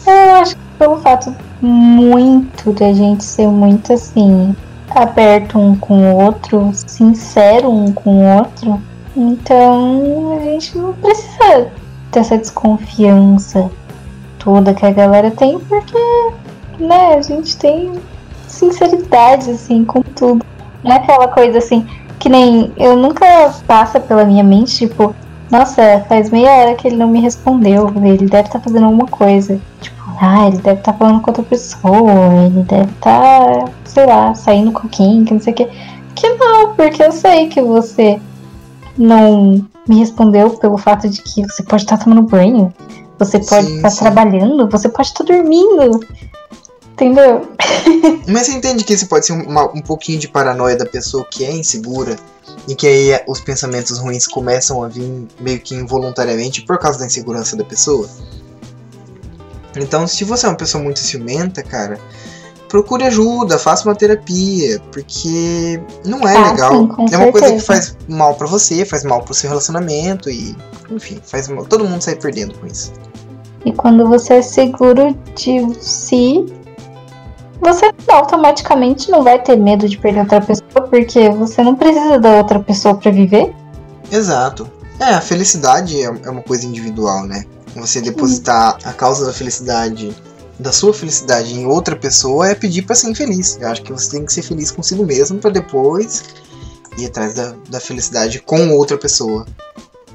Eu acho que pelo fato muito da gente ser muito assim, aberto um com o outro, sincero um com o outro, então a gente não precisa ter essa desconfiança toda que a galera tem, porque, né, a gente tem sinceridade, assim, com tudo. Não é aquela coisa assim, que nem eu nunca passa pela minha mente, tipo, nossa, faz meia hora que ele não me respondeu, ele deve estar fazendo alguma coisa. Tipo, ah, ele deve estar falando com outra pessoa, ele deve estar, sei lá, saindo com quem, que não sei o que. Que não, porque eu sei que você não me respondeu pelo fato de que você pode estar tomando banho, você pode Sim, estar sim. trabalhando, você pode estar dormindo. Entendeu? Mas você entende que isso pode ser uma- um pouquinho de paranoia da pessoa que é insegura e que aí os pensamentos ruins começam a vir meio que involuntariamente por causa da insegurança da pessoa? Então, se você é uma pessoa muito ciumenta, cara, procure ajuda, faça uma terapia, porque não é Ah, legal. sim, é uma coisa que certeza. faz mal pra você, faz mal pro seu relacionamento e, enfim, faz mal. Todo mundo sai perdendo com isso. E quando você é seguro de si, você automaticamente não vai ter medo de perder outra pessoa, porque você não precisa da outra pessoa pra viver. Exato. É, a felicidade é é uma coisa individual, né? Você depositar a causa da felicidade, da sua felicidade em outra pessoa é pedir pra ser infeliz. Eu acho que você tem que ser feliz consigo mesmo pra depois ir atrás da, da felicidade com outra pessoa.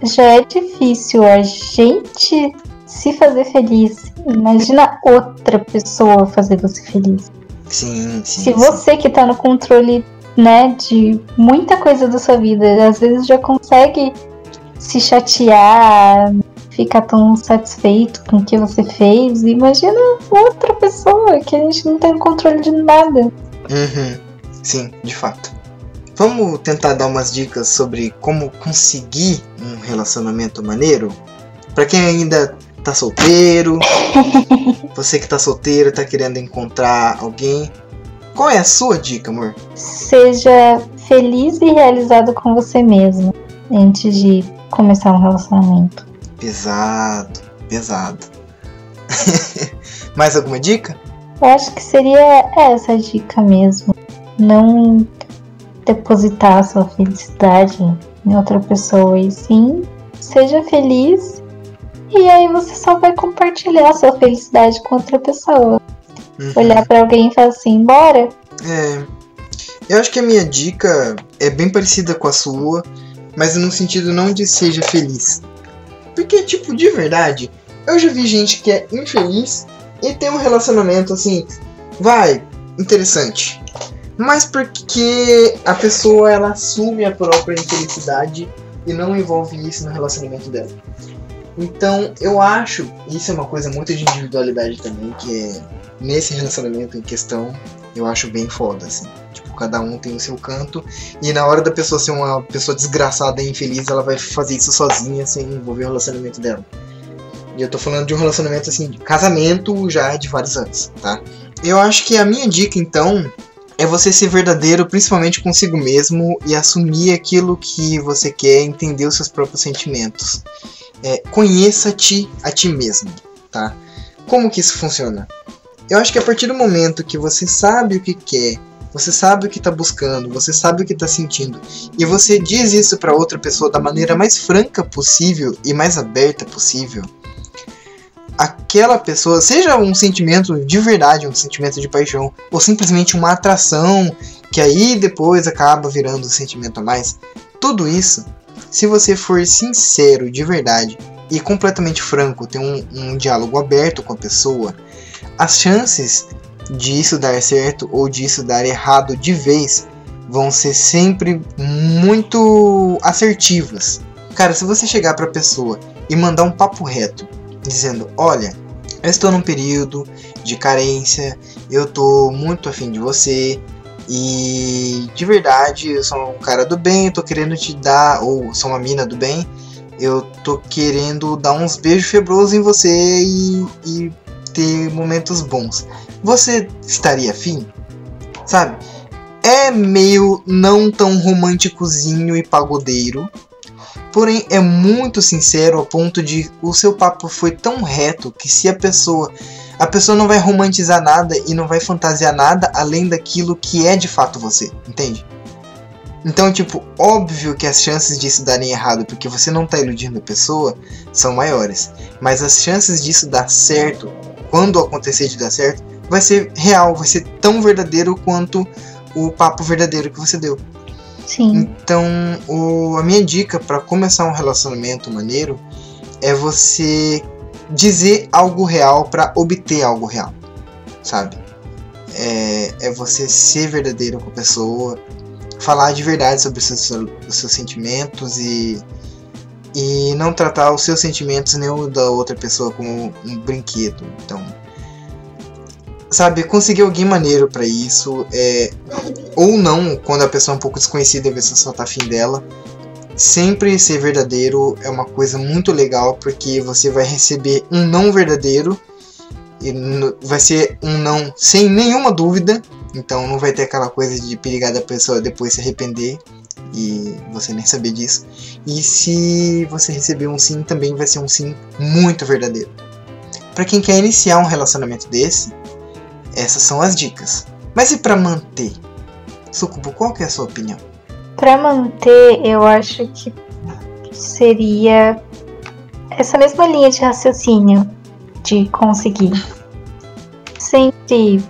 Já é difícil a gente se fazer feliz. Imagina outra pessoa fazer você feliz. Sim, sim. Se você que tá no controle, né, de muita coisa da sua vida, às vezes já consegue se chatear, ficar tão satisfeito com o que você fez, imagina outra pessoa que a gente não tem controle de nada. Uhum. Sim, de fato. Vamos tentar dar umas dicas sobre como conseguir um relacionamento maneiro? Pra quem ainda tá solteiro, você que tá solteiro, tá querendo encontrar alguém, qual é a sua dica, amor? Seja feliz e realizado com você mesmo antes de começar um relacionamento. Pesado, pesado. Mais alguma dica? Eu acho que seria essa a dica mesmo. Não depositar sua felicidade em outra pessoa e sim seja feliz e aí você só vai compartilhar a sua felicidade com outra pessoa. Uhum. Olhar pra alguém e falar assim, bora. É. Eu acho que a minha dica é bem parecida com a sua, mas no sentido não de seja feliz. Porque, tipo, de verdade, eu já vi gente que é infeliz e tem um relacionamento assim, vai, interessante. Mas porque a pessoa ela assume a própria infelicidade e não envolve isso no relacionamento dela. Então, eu acho, isso é uma coisa muito de individualidade também, que é nesse relacionamento em questão, eu acho bem foda, assim. Tipo, cada um tem o seu canto. E na hora da pessoa ser uma pessoa desgraçada e infeliz, ela vai fazer isso sozinha, sem envolver o relacionamento dela. E eu tô falando de um relacionamento, assim, de casamento já de vários anos, tá? Eu acho que a minha dica, então, é você ser verdadeiro, principalmente consigo mesmo, e assumir aquilo que você quer, entender os seus próprios sentimentos. É, Conheça-te a ti mesmo, tá? Como que isso funciona? Eu acho que a partir do momento que você sabe o que quer, você sabe o que tá buscando, você sabe o que tá sentindo, e você diz isso para outra pessoa da maneira mais franca possível e mais aberta possível, aquela pessoa, seja um sentimento de verdade, um sentimento de paixão, ou simplesmente uma atração que aí depois acaba virando um sentimento a mais, tudo isso, se você for sincero de verdade e completamente franco, ter um, um diálogo aberto com a pessoa, as chances disso dar certo ou disso dar errado de vez vão ser sempre muito assertivas. Cara, se você chegar para a pessoa e mandar um papo reto, dizendo: Olha, eu estou num período de carência, eu tô muito afim de você, e de verdade eu sou um cara do bem, eu tô querendo te dar, ou sou uma mina do bem, eu tô querendo dar uns beijos febrosos em você e, e ter momentos bons. Você estaria afim? Sabe? É meio não tão românticozinho e pagodeiro, Porém, é muito sincero ao ponto de o seu papo foi tão reto que se a pessoa a pessoa não vai romantizar nada e não vai fantasiar nada além daquilo que é de fato você, entende? Então, tipo, óbvio que as chances disso darem errado porque você não tá iludindo a pessoa são maiores. Mas as chances disso dar certo, quando acontecer de dar certo, vai ser real, vai ser tão verdadeiro quanto o papo verdadeiro que você deu. Sim. Então, o, a minha dica para começar um relacionamento maneiro é você dizer algo real para obter algo real, sabe? É, é você ser verdadeiro com a pessoa, falar de verdade sobre os seus, os seus sentimentos e, e não tratar os seus sentimentos nem o da outra pessoa como um brinquedo. Então, sabe, conseguir alguém maneiro para isso, é, ou não, quando a pessoa é um pouco desconhecida e você só tá afim dela. Sempre ser verdadeiro é uma coisa muito legal porque você vai receber um não verdadeiro e vai ser um não sem nenhuma dúvida, então não vai ter aquela coisa de perigar da pessoa depois se arrepender e você nem saber disso. E se você receber um sim, também vai ser um sim muito verdadeiro. Para quem quer iniciar um relacionamento desse, essas são as dicas. Mas e para manter? Sucubo, qual é a sua opinião? Para manter, eu acho que seria essa mesma linha de raciocínio de conseguir sempre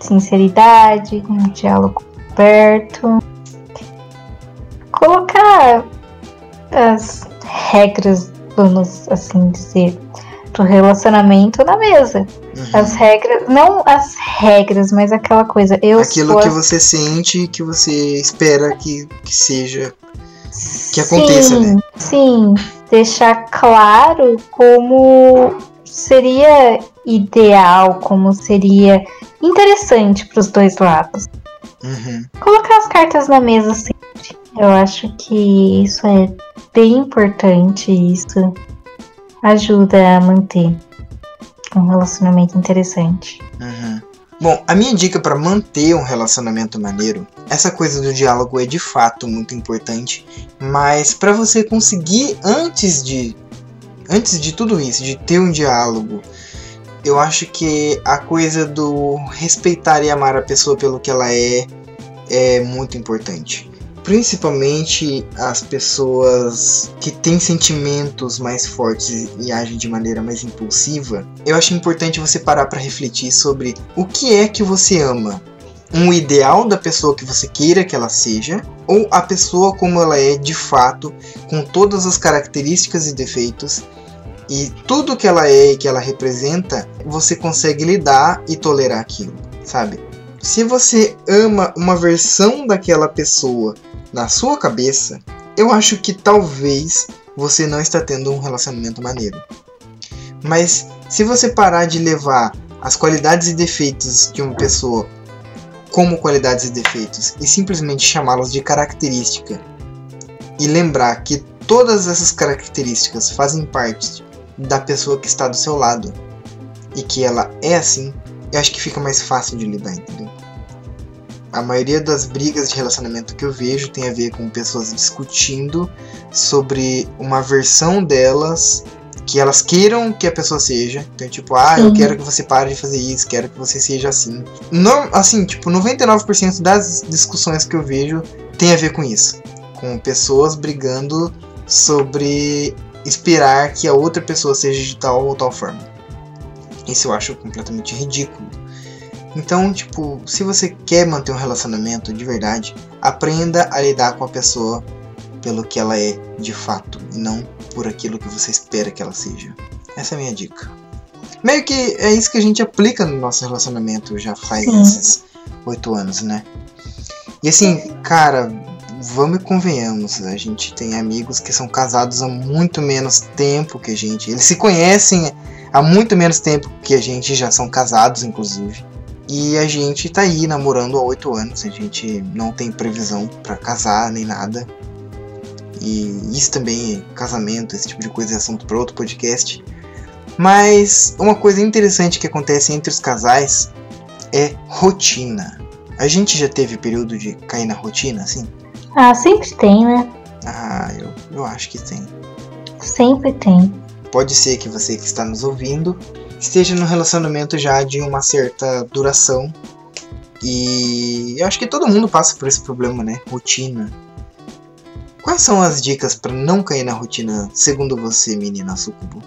sinceridade, um diálogo aberto, colocar as regras, vamos assim dizer, do relacionamento na mesa. Uhum. As regras, não as regras, mas aquela coisa. Eu Aquilo que você sente que você espera que, que seja. Que aconteça, sim, né? Sim. Deixar claro como seria ideal, como seria interessante para os dois lados. Uhum. Colocar as cartas na mesa sempre. Eu acho que isso é bem importante. Isso ajuda a manter um relacionamento interessante. Uhum. Bom, a minha dica para manter um relacionamento maneiro, essa coisa do diálogo é de fato muito importante, mas para você conseguir antes de antes de tudo isso, de ter um diálogo, eu acho que a coisa do respeitar e amar a pessoa pelo que ela é é muito importante principalmente as pessoas que têm sentimentos mais fortes e agem de maneira mais impulsiva, eu acho importante você parar para refletir sobre o que é que você ama. Um ideal da pessoa que você queira que ela seja, ou a pessoa como ela é de fato, com todas as características e defeitos, e tudo que ela é e que ela representa, você consegue lidar e tolerar aquilo, sabe? Se você ama uma versão daquela pessoa na sua cabeça, eu acho que talvez você não está tendo um relacionamento maneiro. Mas se você parar de levar as qualidades e defeitos de uma pessoa como qualidades e defeitos e simplesmente chamá-los de característica e lembrar que todas essas características fazem parte da pessoa que está do seu lado e que ela é assim, eu acho que fica mais fácil de lidar, entendeu? a maioria das brigas de relacionamento que eu vejo tem a ver com pessoas discutindo sobre uma versão delas que elas queiram que a pessoa seja. Então, tipo, ah, Sim. eu quero que você pare de fazer isso, quero que você seja assim. Não, assim, tipo, 99% das discussões que eu vejo tem a ver com isso. Com pessoas brigando sobre esperar que a outra pessoa seja de tal ou tal forma. Isso eu acho completamente ridículo. Então, tipo, se você quer manter um relacionamento de verdade, aprenda a lidar com a pessoa pelo que ela é de fato, e não por aquilo que você espera que ela seja. Essa é a minha dica. Meio que é isso que a gente aplica no nosso relacionamento já faz Sim. esses oito anos, né? E assim, cara, vamos e convenhamos, a gente tem amigos que são casados há muito menos tempo que a gente. Eles se conhecem há muito menos tempo que a gente, já são casados, inclusive. E a gente tá aí namorando há oito anos, a gente não tem previsão pra casar nem nada. E isso também, casamento, esse tipo de coisa é assunto para outro podcast. Mas uma coisa interessante que acontece entre os casais é rotina. A gente já teve período de cair na rotina, assim? Ah, sempre tem, né? Ah, eu, eu acho que tem. Sempre tem. Pode ser que você que está nos ouvindo esteja num relacionamento já de uma certa duração. E eu acho que todo mundo passa por esse problema, né? Rotina. Quais são as dicas para não cair na rotina, segundo você, menina Sucubo?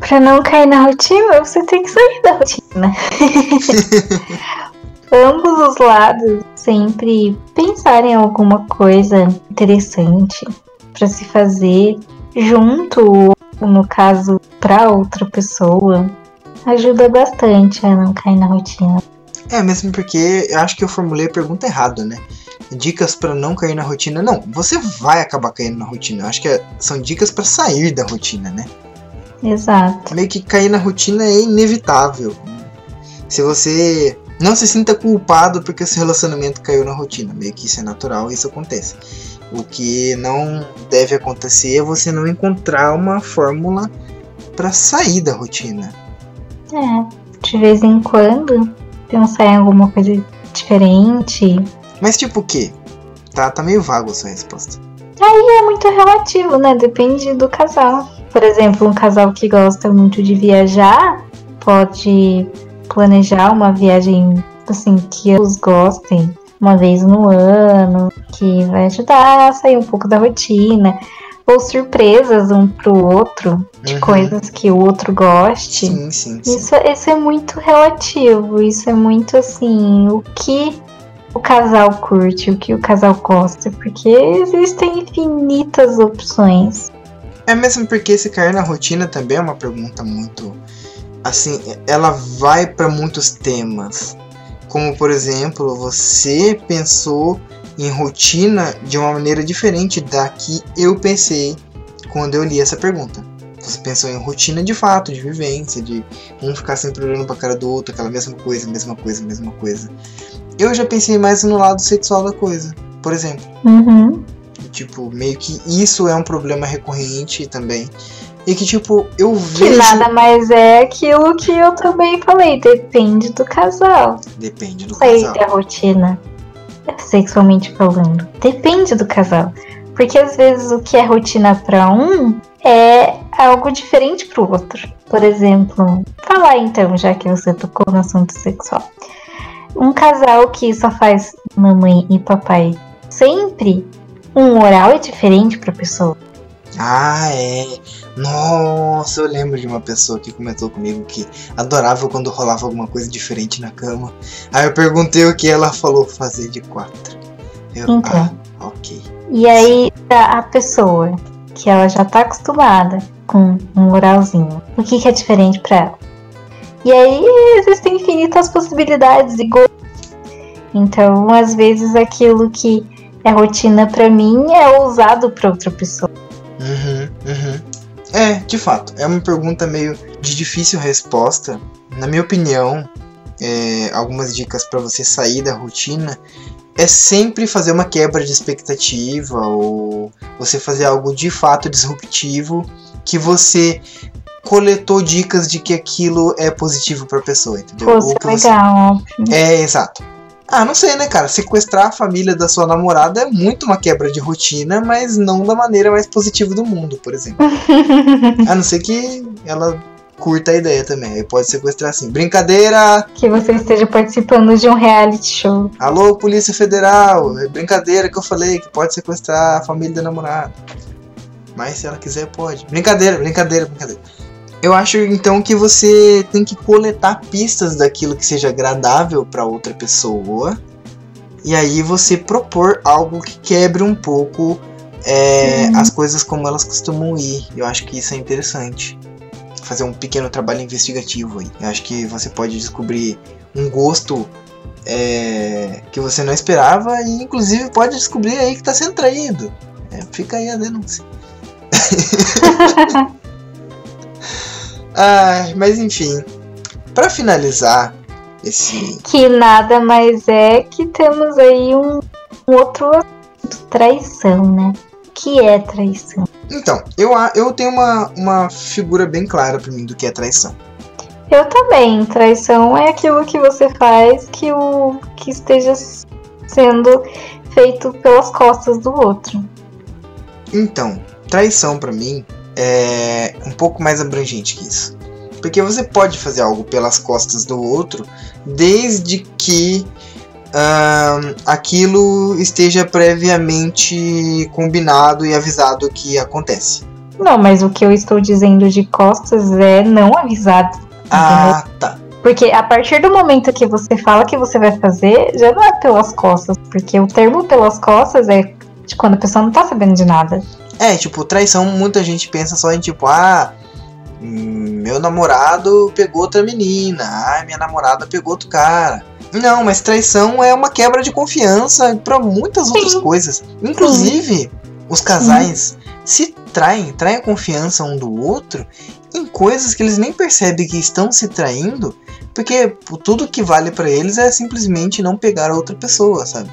Pra não cair na rotina, você tem que sair da rotina. Ambos os lados sempre pensar em alguma coisa interessante pra se fazer junto, no caso, pra outra pessoa. Ajuda bastante a não cair na rotina. É, mesmo porque eu acho que eu formulei a pergunta errada, né? Dicas para não cair na rotina. Não, você vai acabar caindo na rotina. Eu acho que é- são dicas para sair da rotina, né? Exato. Meio que cair na rotina é inevitável. Se você não se sinta culpado porque seu relacionamento caiu na rotina, meio que isso é natural e isso acontece. O que não deve acontecer é você não encontrar uma fórmula para sair da rotina. É, de vez em quando, pensar em alguma coisa diferente. Mas tipo o quê? Tá, tá meio vago a sua resposta. É muito relativo, né? Depende do casal. Por exemplo, um casal que gosta muito de viajar pode planejar uma viagem assim que eles gostem uma vez no ano, que vai ajudar a sair um pouco da rotina. Ou surpresas um pro outro, de Uhum. coisas que o outro goste. Sim, sim, sim. Isso, isso é muito relativo, isso é muito assim, o que o casal curte, o que o casal gosta, porque existem infinitas opções. É mesmo porque se cair na rotina também é uma pergunta muito. Assim, ela vai para muitos temas. Como, por exemplo, você pensou em rotina de uma maneira diferente da que eu pensei quando eu li essa pergunta. Você pensou em rotina de fato, de vivência, de um ficar sempre olhando pra cara do outro, aquela mesma coisa, mesma coisa, mesma coisa. Eu já pensei mais no lado sexual da coisa, por exemplo. Uhum. Tipo, meio que isso é um problema recorrente também. E que, tipo, eu Que vejo. nada mais é aquilo que eu também falei, depende do casal. Depende do Sair casal. da rotina, sexualmente falando. Depende do casal. Porque às vezes o que é rotina pra um é algo diferente pro outro. Por exemplo, falar então, já que você tocou no assunto sexual. Um casal que só faz mamãe e papai sempre, um oral é diferente pra pessoa. Ah, é. Nossa, eu lembro de uma pessoa que comentou comigo que adorava quando rolava alguma coisa diferente na cama. Aí eu perguntei o que ela falou fazer de quatro. Eu, Então. ah, ok. E aí a pessoa que ela já tá acostumada com um oralzinho, o que, que é diferente pra ela? E aí existem infinitas possibilidades e gostos. Então, às vezes aquilo que é rotina pra mim é ousado pra outra pessoa. Uhum, uhum. É, de fato, é uma pergunta meio de difícil resposta. Na minha opinião, é, algumas dicas para você sair da rotina é sempre fazer uma quebra de expectativa ou você fazer algo de fato disruptivo que você coletou dicas de que aquilo é positivo para pessoa, entendeu? Fosse Ou que você- legal, óbvio. é, exato. Ah, não sei, né, cara? Sequestrar a família da sua namorada é muito uma quebra de rotina, mas não da maneira mais positiva do mundo, por exemplo. a não ser que ela curta a ideia também. Aí pode sequestrar assim. Brincadeira! que você esteja participando de um reality show. Alô, Polícia Federal! É brincadeira que eu falei que pode sequestrar a família da namorada. Mas se ela quiser, pode. Brincadeira, brincadeira, brincadeira. Eu acho então que você tem que coletar pistas daquilo que seja agradável para outra pessoa. E aí você propor algo que quebre um pouco é, Uhum. as coisas como elas costumam ir. Eu acho que isso é interessante. Fazer um pequeno trabalho investigativo aí. Eu acho que você pode descobrir um gosto é, que você não esperava e inclusive pode descobrir aí que está sendo traído. É, fica aí a denúncia. Ai, mas enfim, para finalizar esse Que nada mais é que temos aí um, um outro assunto, traição, né? O que é traição? Então, eu, eu tenho uma, uma figura bem clara pra mim do que é traição. Eu também. Traição é aquilo que você faz que o que esteja sendo feito pelas costas do outro. Então, traição pra mim é um pouco mais abrangente que isso. Porque você pode fazer algo pelas costas do outro desde que aquilo esteja previamente combinado e avisado que acontece. Não, mas o que eu estou dizendo de costas é não avisado. Ah, tá. Porque a partir do momento que você fala que você vai fazer, já não é pelas costas. Porque o termo pelas costas é de quando a pessoa não tá sabendo de nada. É, tipo, traição, muita gente pensa só em tipo, ah, meu namorado pegou outra menina, ah, minha namorada pegou outro cara. Não, mas traição é uma quebra de confiança pra muitas outras Sim. coisas. Inclusive, os casais se traem, traem a confiança um do outro em coisas que eles nem percebem que estão se traindo, porque tudo que vale pra eles é simplesmente não pegar a outra pessoa, sabe?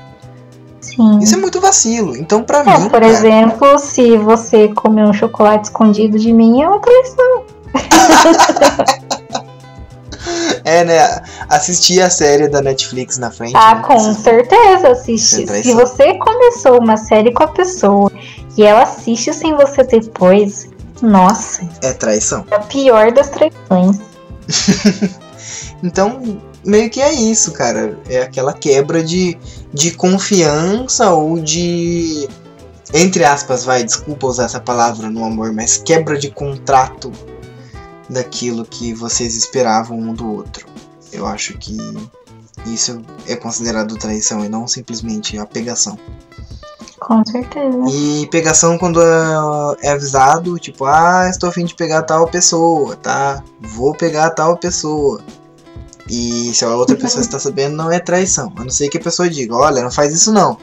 Sim. Isso é muito vacilo. Então, pra É, mim, por cara, exemplo, se você comer um chocolate escondido de mim, é uma traição. É, né? Assistir a série da Netflix na frente. Ah, né? com Isso- certeza é assiste. Se você começou uma série com a pessoa e ela assiste sem você depois, nossa, É traição. é a pior das traições. Então, meio que é isso, cara. É aquela quebra de, de confiança ou de. Entre aspas, vai, desculpa usar essa palavra no amor, mas quebra de contrato daquilo que vocês esperavam um do outro. Eu acho que isso é considerado traição e não simplesmente a pegação. Com certeza. E pegação quando é, é avisado, tipo, ah, estou a fim de pegar tal pessoa, tá? Vou pegar tal pessoa. E se a outra pessoa está sabendo, não é traição. A não ser que a pessoa diga, olha, não faz isso não.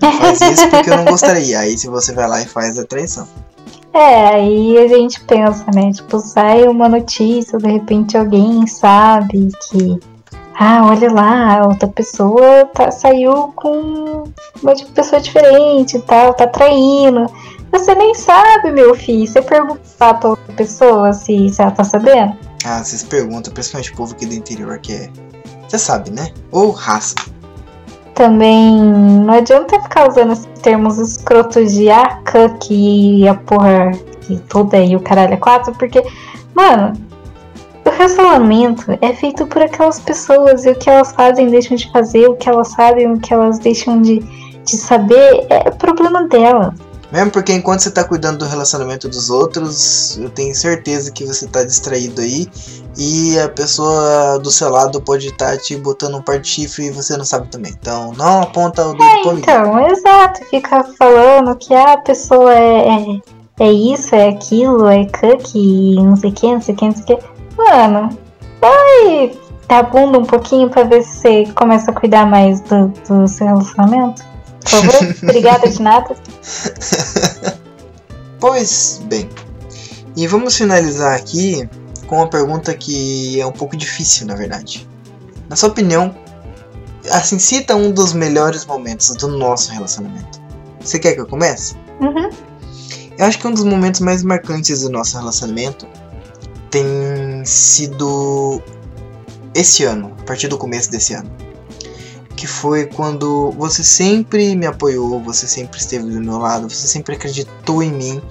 Não faz isso porque eu não gostaria. Aí se você vai lá e faz, é traição. É, aí a gente pensa, né? Tipo, sai uma notícia, de repente alguém sabe que. Ah, olha lá, a outra pessoa tá, saiu com uma pessoa diferente e tal, tá traindo. Você nem sabe, meu filho. Você pergunta pra outra pessoa se, se ela tá sabendo? Ah, vocês perguntam, principalmente o povo aqui do interior, que é. Você sabe, né? Ou raça. Também não adianta ficar usando esses termos escrotos de ah, cuck e a porra e toda e o caralho é quatro, porque, mano, o relacionamento é feito por aquelas pessoas e o que elas fazem, deixam de fazer, o que elas sabem, o que elas deixam de, de saber é problema dela. Mesmo porque enquanto você tá cuidando do relacionamento dos outros, eu tenho certeza que você tá distraído aí. E a pessoa do seu lado pode estar te botando um par de chifre e você não sabe também. Então não aponta o dedo pra mim. Então, exato, fica falando que ah, a pessoa é, é, é isso, é aquilo, é cookie, não sei o que, não sei o que, não sei o que. Mano, vai dar bunda um pouquinho pra ver se você começa a cuidar mais do, do seu relacionamento. Por favor, obrigada de nada. Pois bem. E vamos finalizar aqui com uma pergunta que é um pouco difícil, na verdade. Na sua opinião, assim, cita um dos melhores momentos do nosso relacionamento. Você quer que eu comece? Uhum. Eu acho que um dos momentos mais marcantes do nosso relacionamento tem sido esse ano, a partir do começo desse ano. Que foi quando você sempre me apoiou, você sempre esteve do meu lado, você sempre acreditou em mim,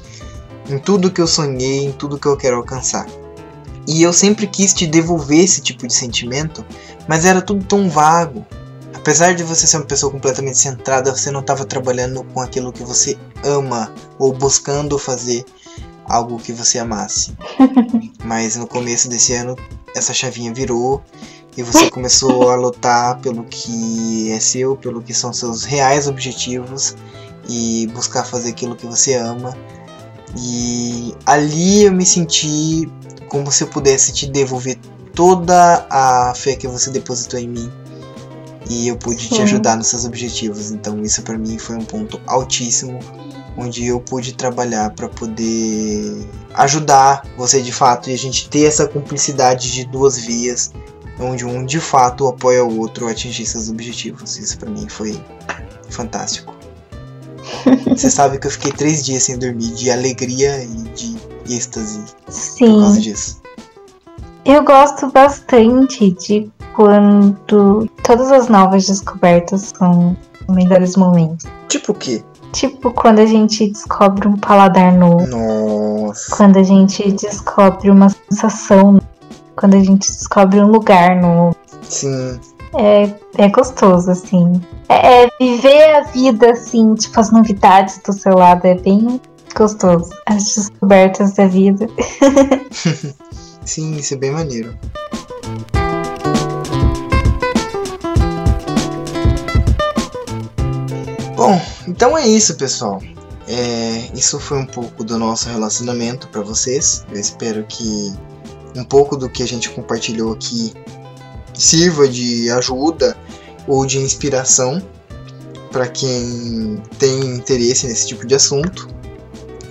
em tudo que eu sonhei, em tudo que eu quero alcançar. E eu sempre quis te devolver esse tipo de sentimento, mas era tudo tão vago. Apesar de você ser uma pessoa completamente centrada, você não estava trabalhando com aquilo que você ama ou buscando fazer algo que você amasse. Mas no começo desse ano, essa chavinha virou e você começou a lutar pelo que é seu, pelo que são seus reais objetivos e buscar fazer aquilo que você ama. E ali eu me senti como se eu pudesse te devolver toda a fé que você depositou em mim e eu pude Sim. te ajudar nos seus objetivos. Então isso para mim foi um ponto altíssimo onde eu pude trabalhar para poder ajudar você de fato e a gente ter essa cumplicidade de duas vias, onde um de fato apoia o outro a atingir seus objetivos. Isso para mim foi fantástico. Você sabe que eu fiquei três dias sem dormir de alegria e de êxtase Sim. por causa disso. Eu gosto bastante de quando todas as novas descobertas são melhores momentos. Tipo o quê? Tipo quando a gente descobre um paladar novo. Nossa. Quando a gente descobre uma sensação. Quando a gente descobre um lugar novo. Sim. É, é gostoso, assim. É, é viver a vida, assim, tipo, as novidades do seu lado. É bem gostoso. As descobertas da vida. Sim, isso é bem maneiro. Bom, então é isso, pessoal. É, isso foi um pouco do nosso relacionamento para vocês. Eu espero que um pouco do que a gente compartilhou aqui sirva de ajuda ou de inspiração para quem tem interesse nesse tipo de assunto.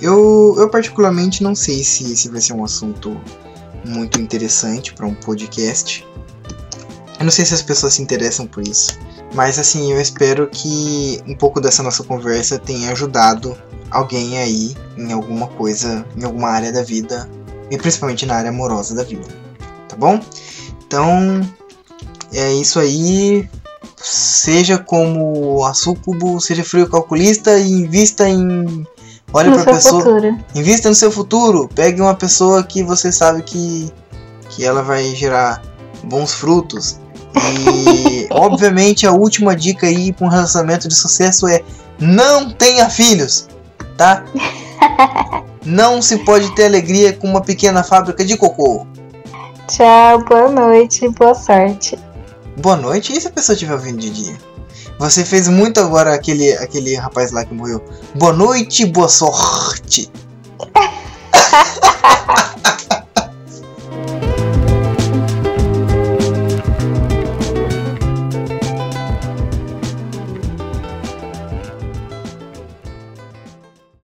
Eu, eu particularmente não sei se esse vai ser um assunto muito interessante para um podcast. Eu não sei se as pessoas se interessam por isso. Mas assim, eu espero que um pouco dessa nossa conversa tenha ajudado alguém aí em alguma coisa, em alguma área da vida, e principalmente na área amorosa da vida. Tá bom? Então, é isso aí. Seja como a Sucubo, seja frio calculista e invista em Olha para a pessoa. Futuro. Invista no seu futuro. Pegue uma pessoa que você sabe que, que ela vai gerar bons frutos. E obviamente a última dica aí para um relacionamento de sucesso é não tenha filhos, tá? Não se pode ter alegria com uma pequena fábrica de cocô. Tchau, boa noite, boa sorte. Boa noite, e se a pessoa estiver ouvindo de dia? Você fez muito agora aquele, aquele rapaz lá que morreu. Boa noite, boa sorte.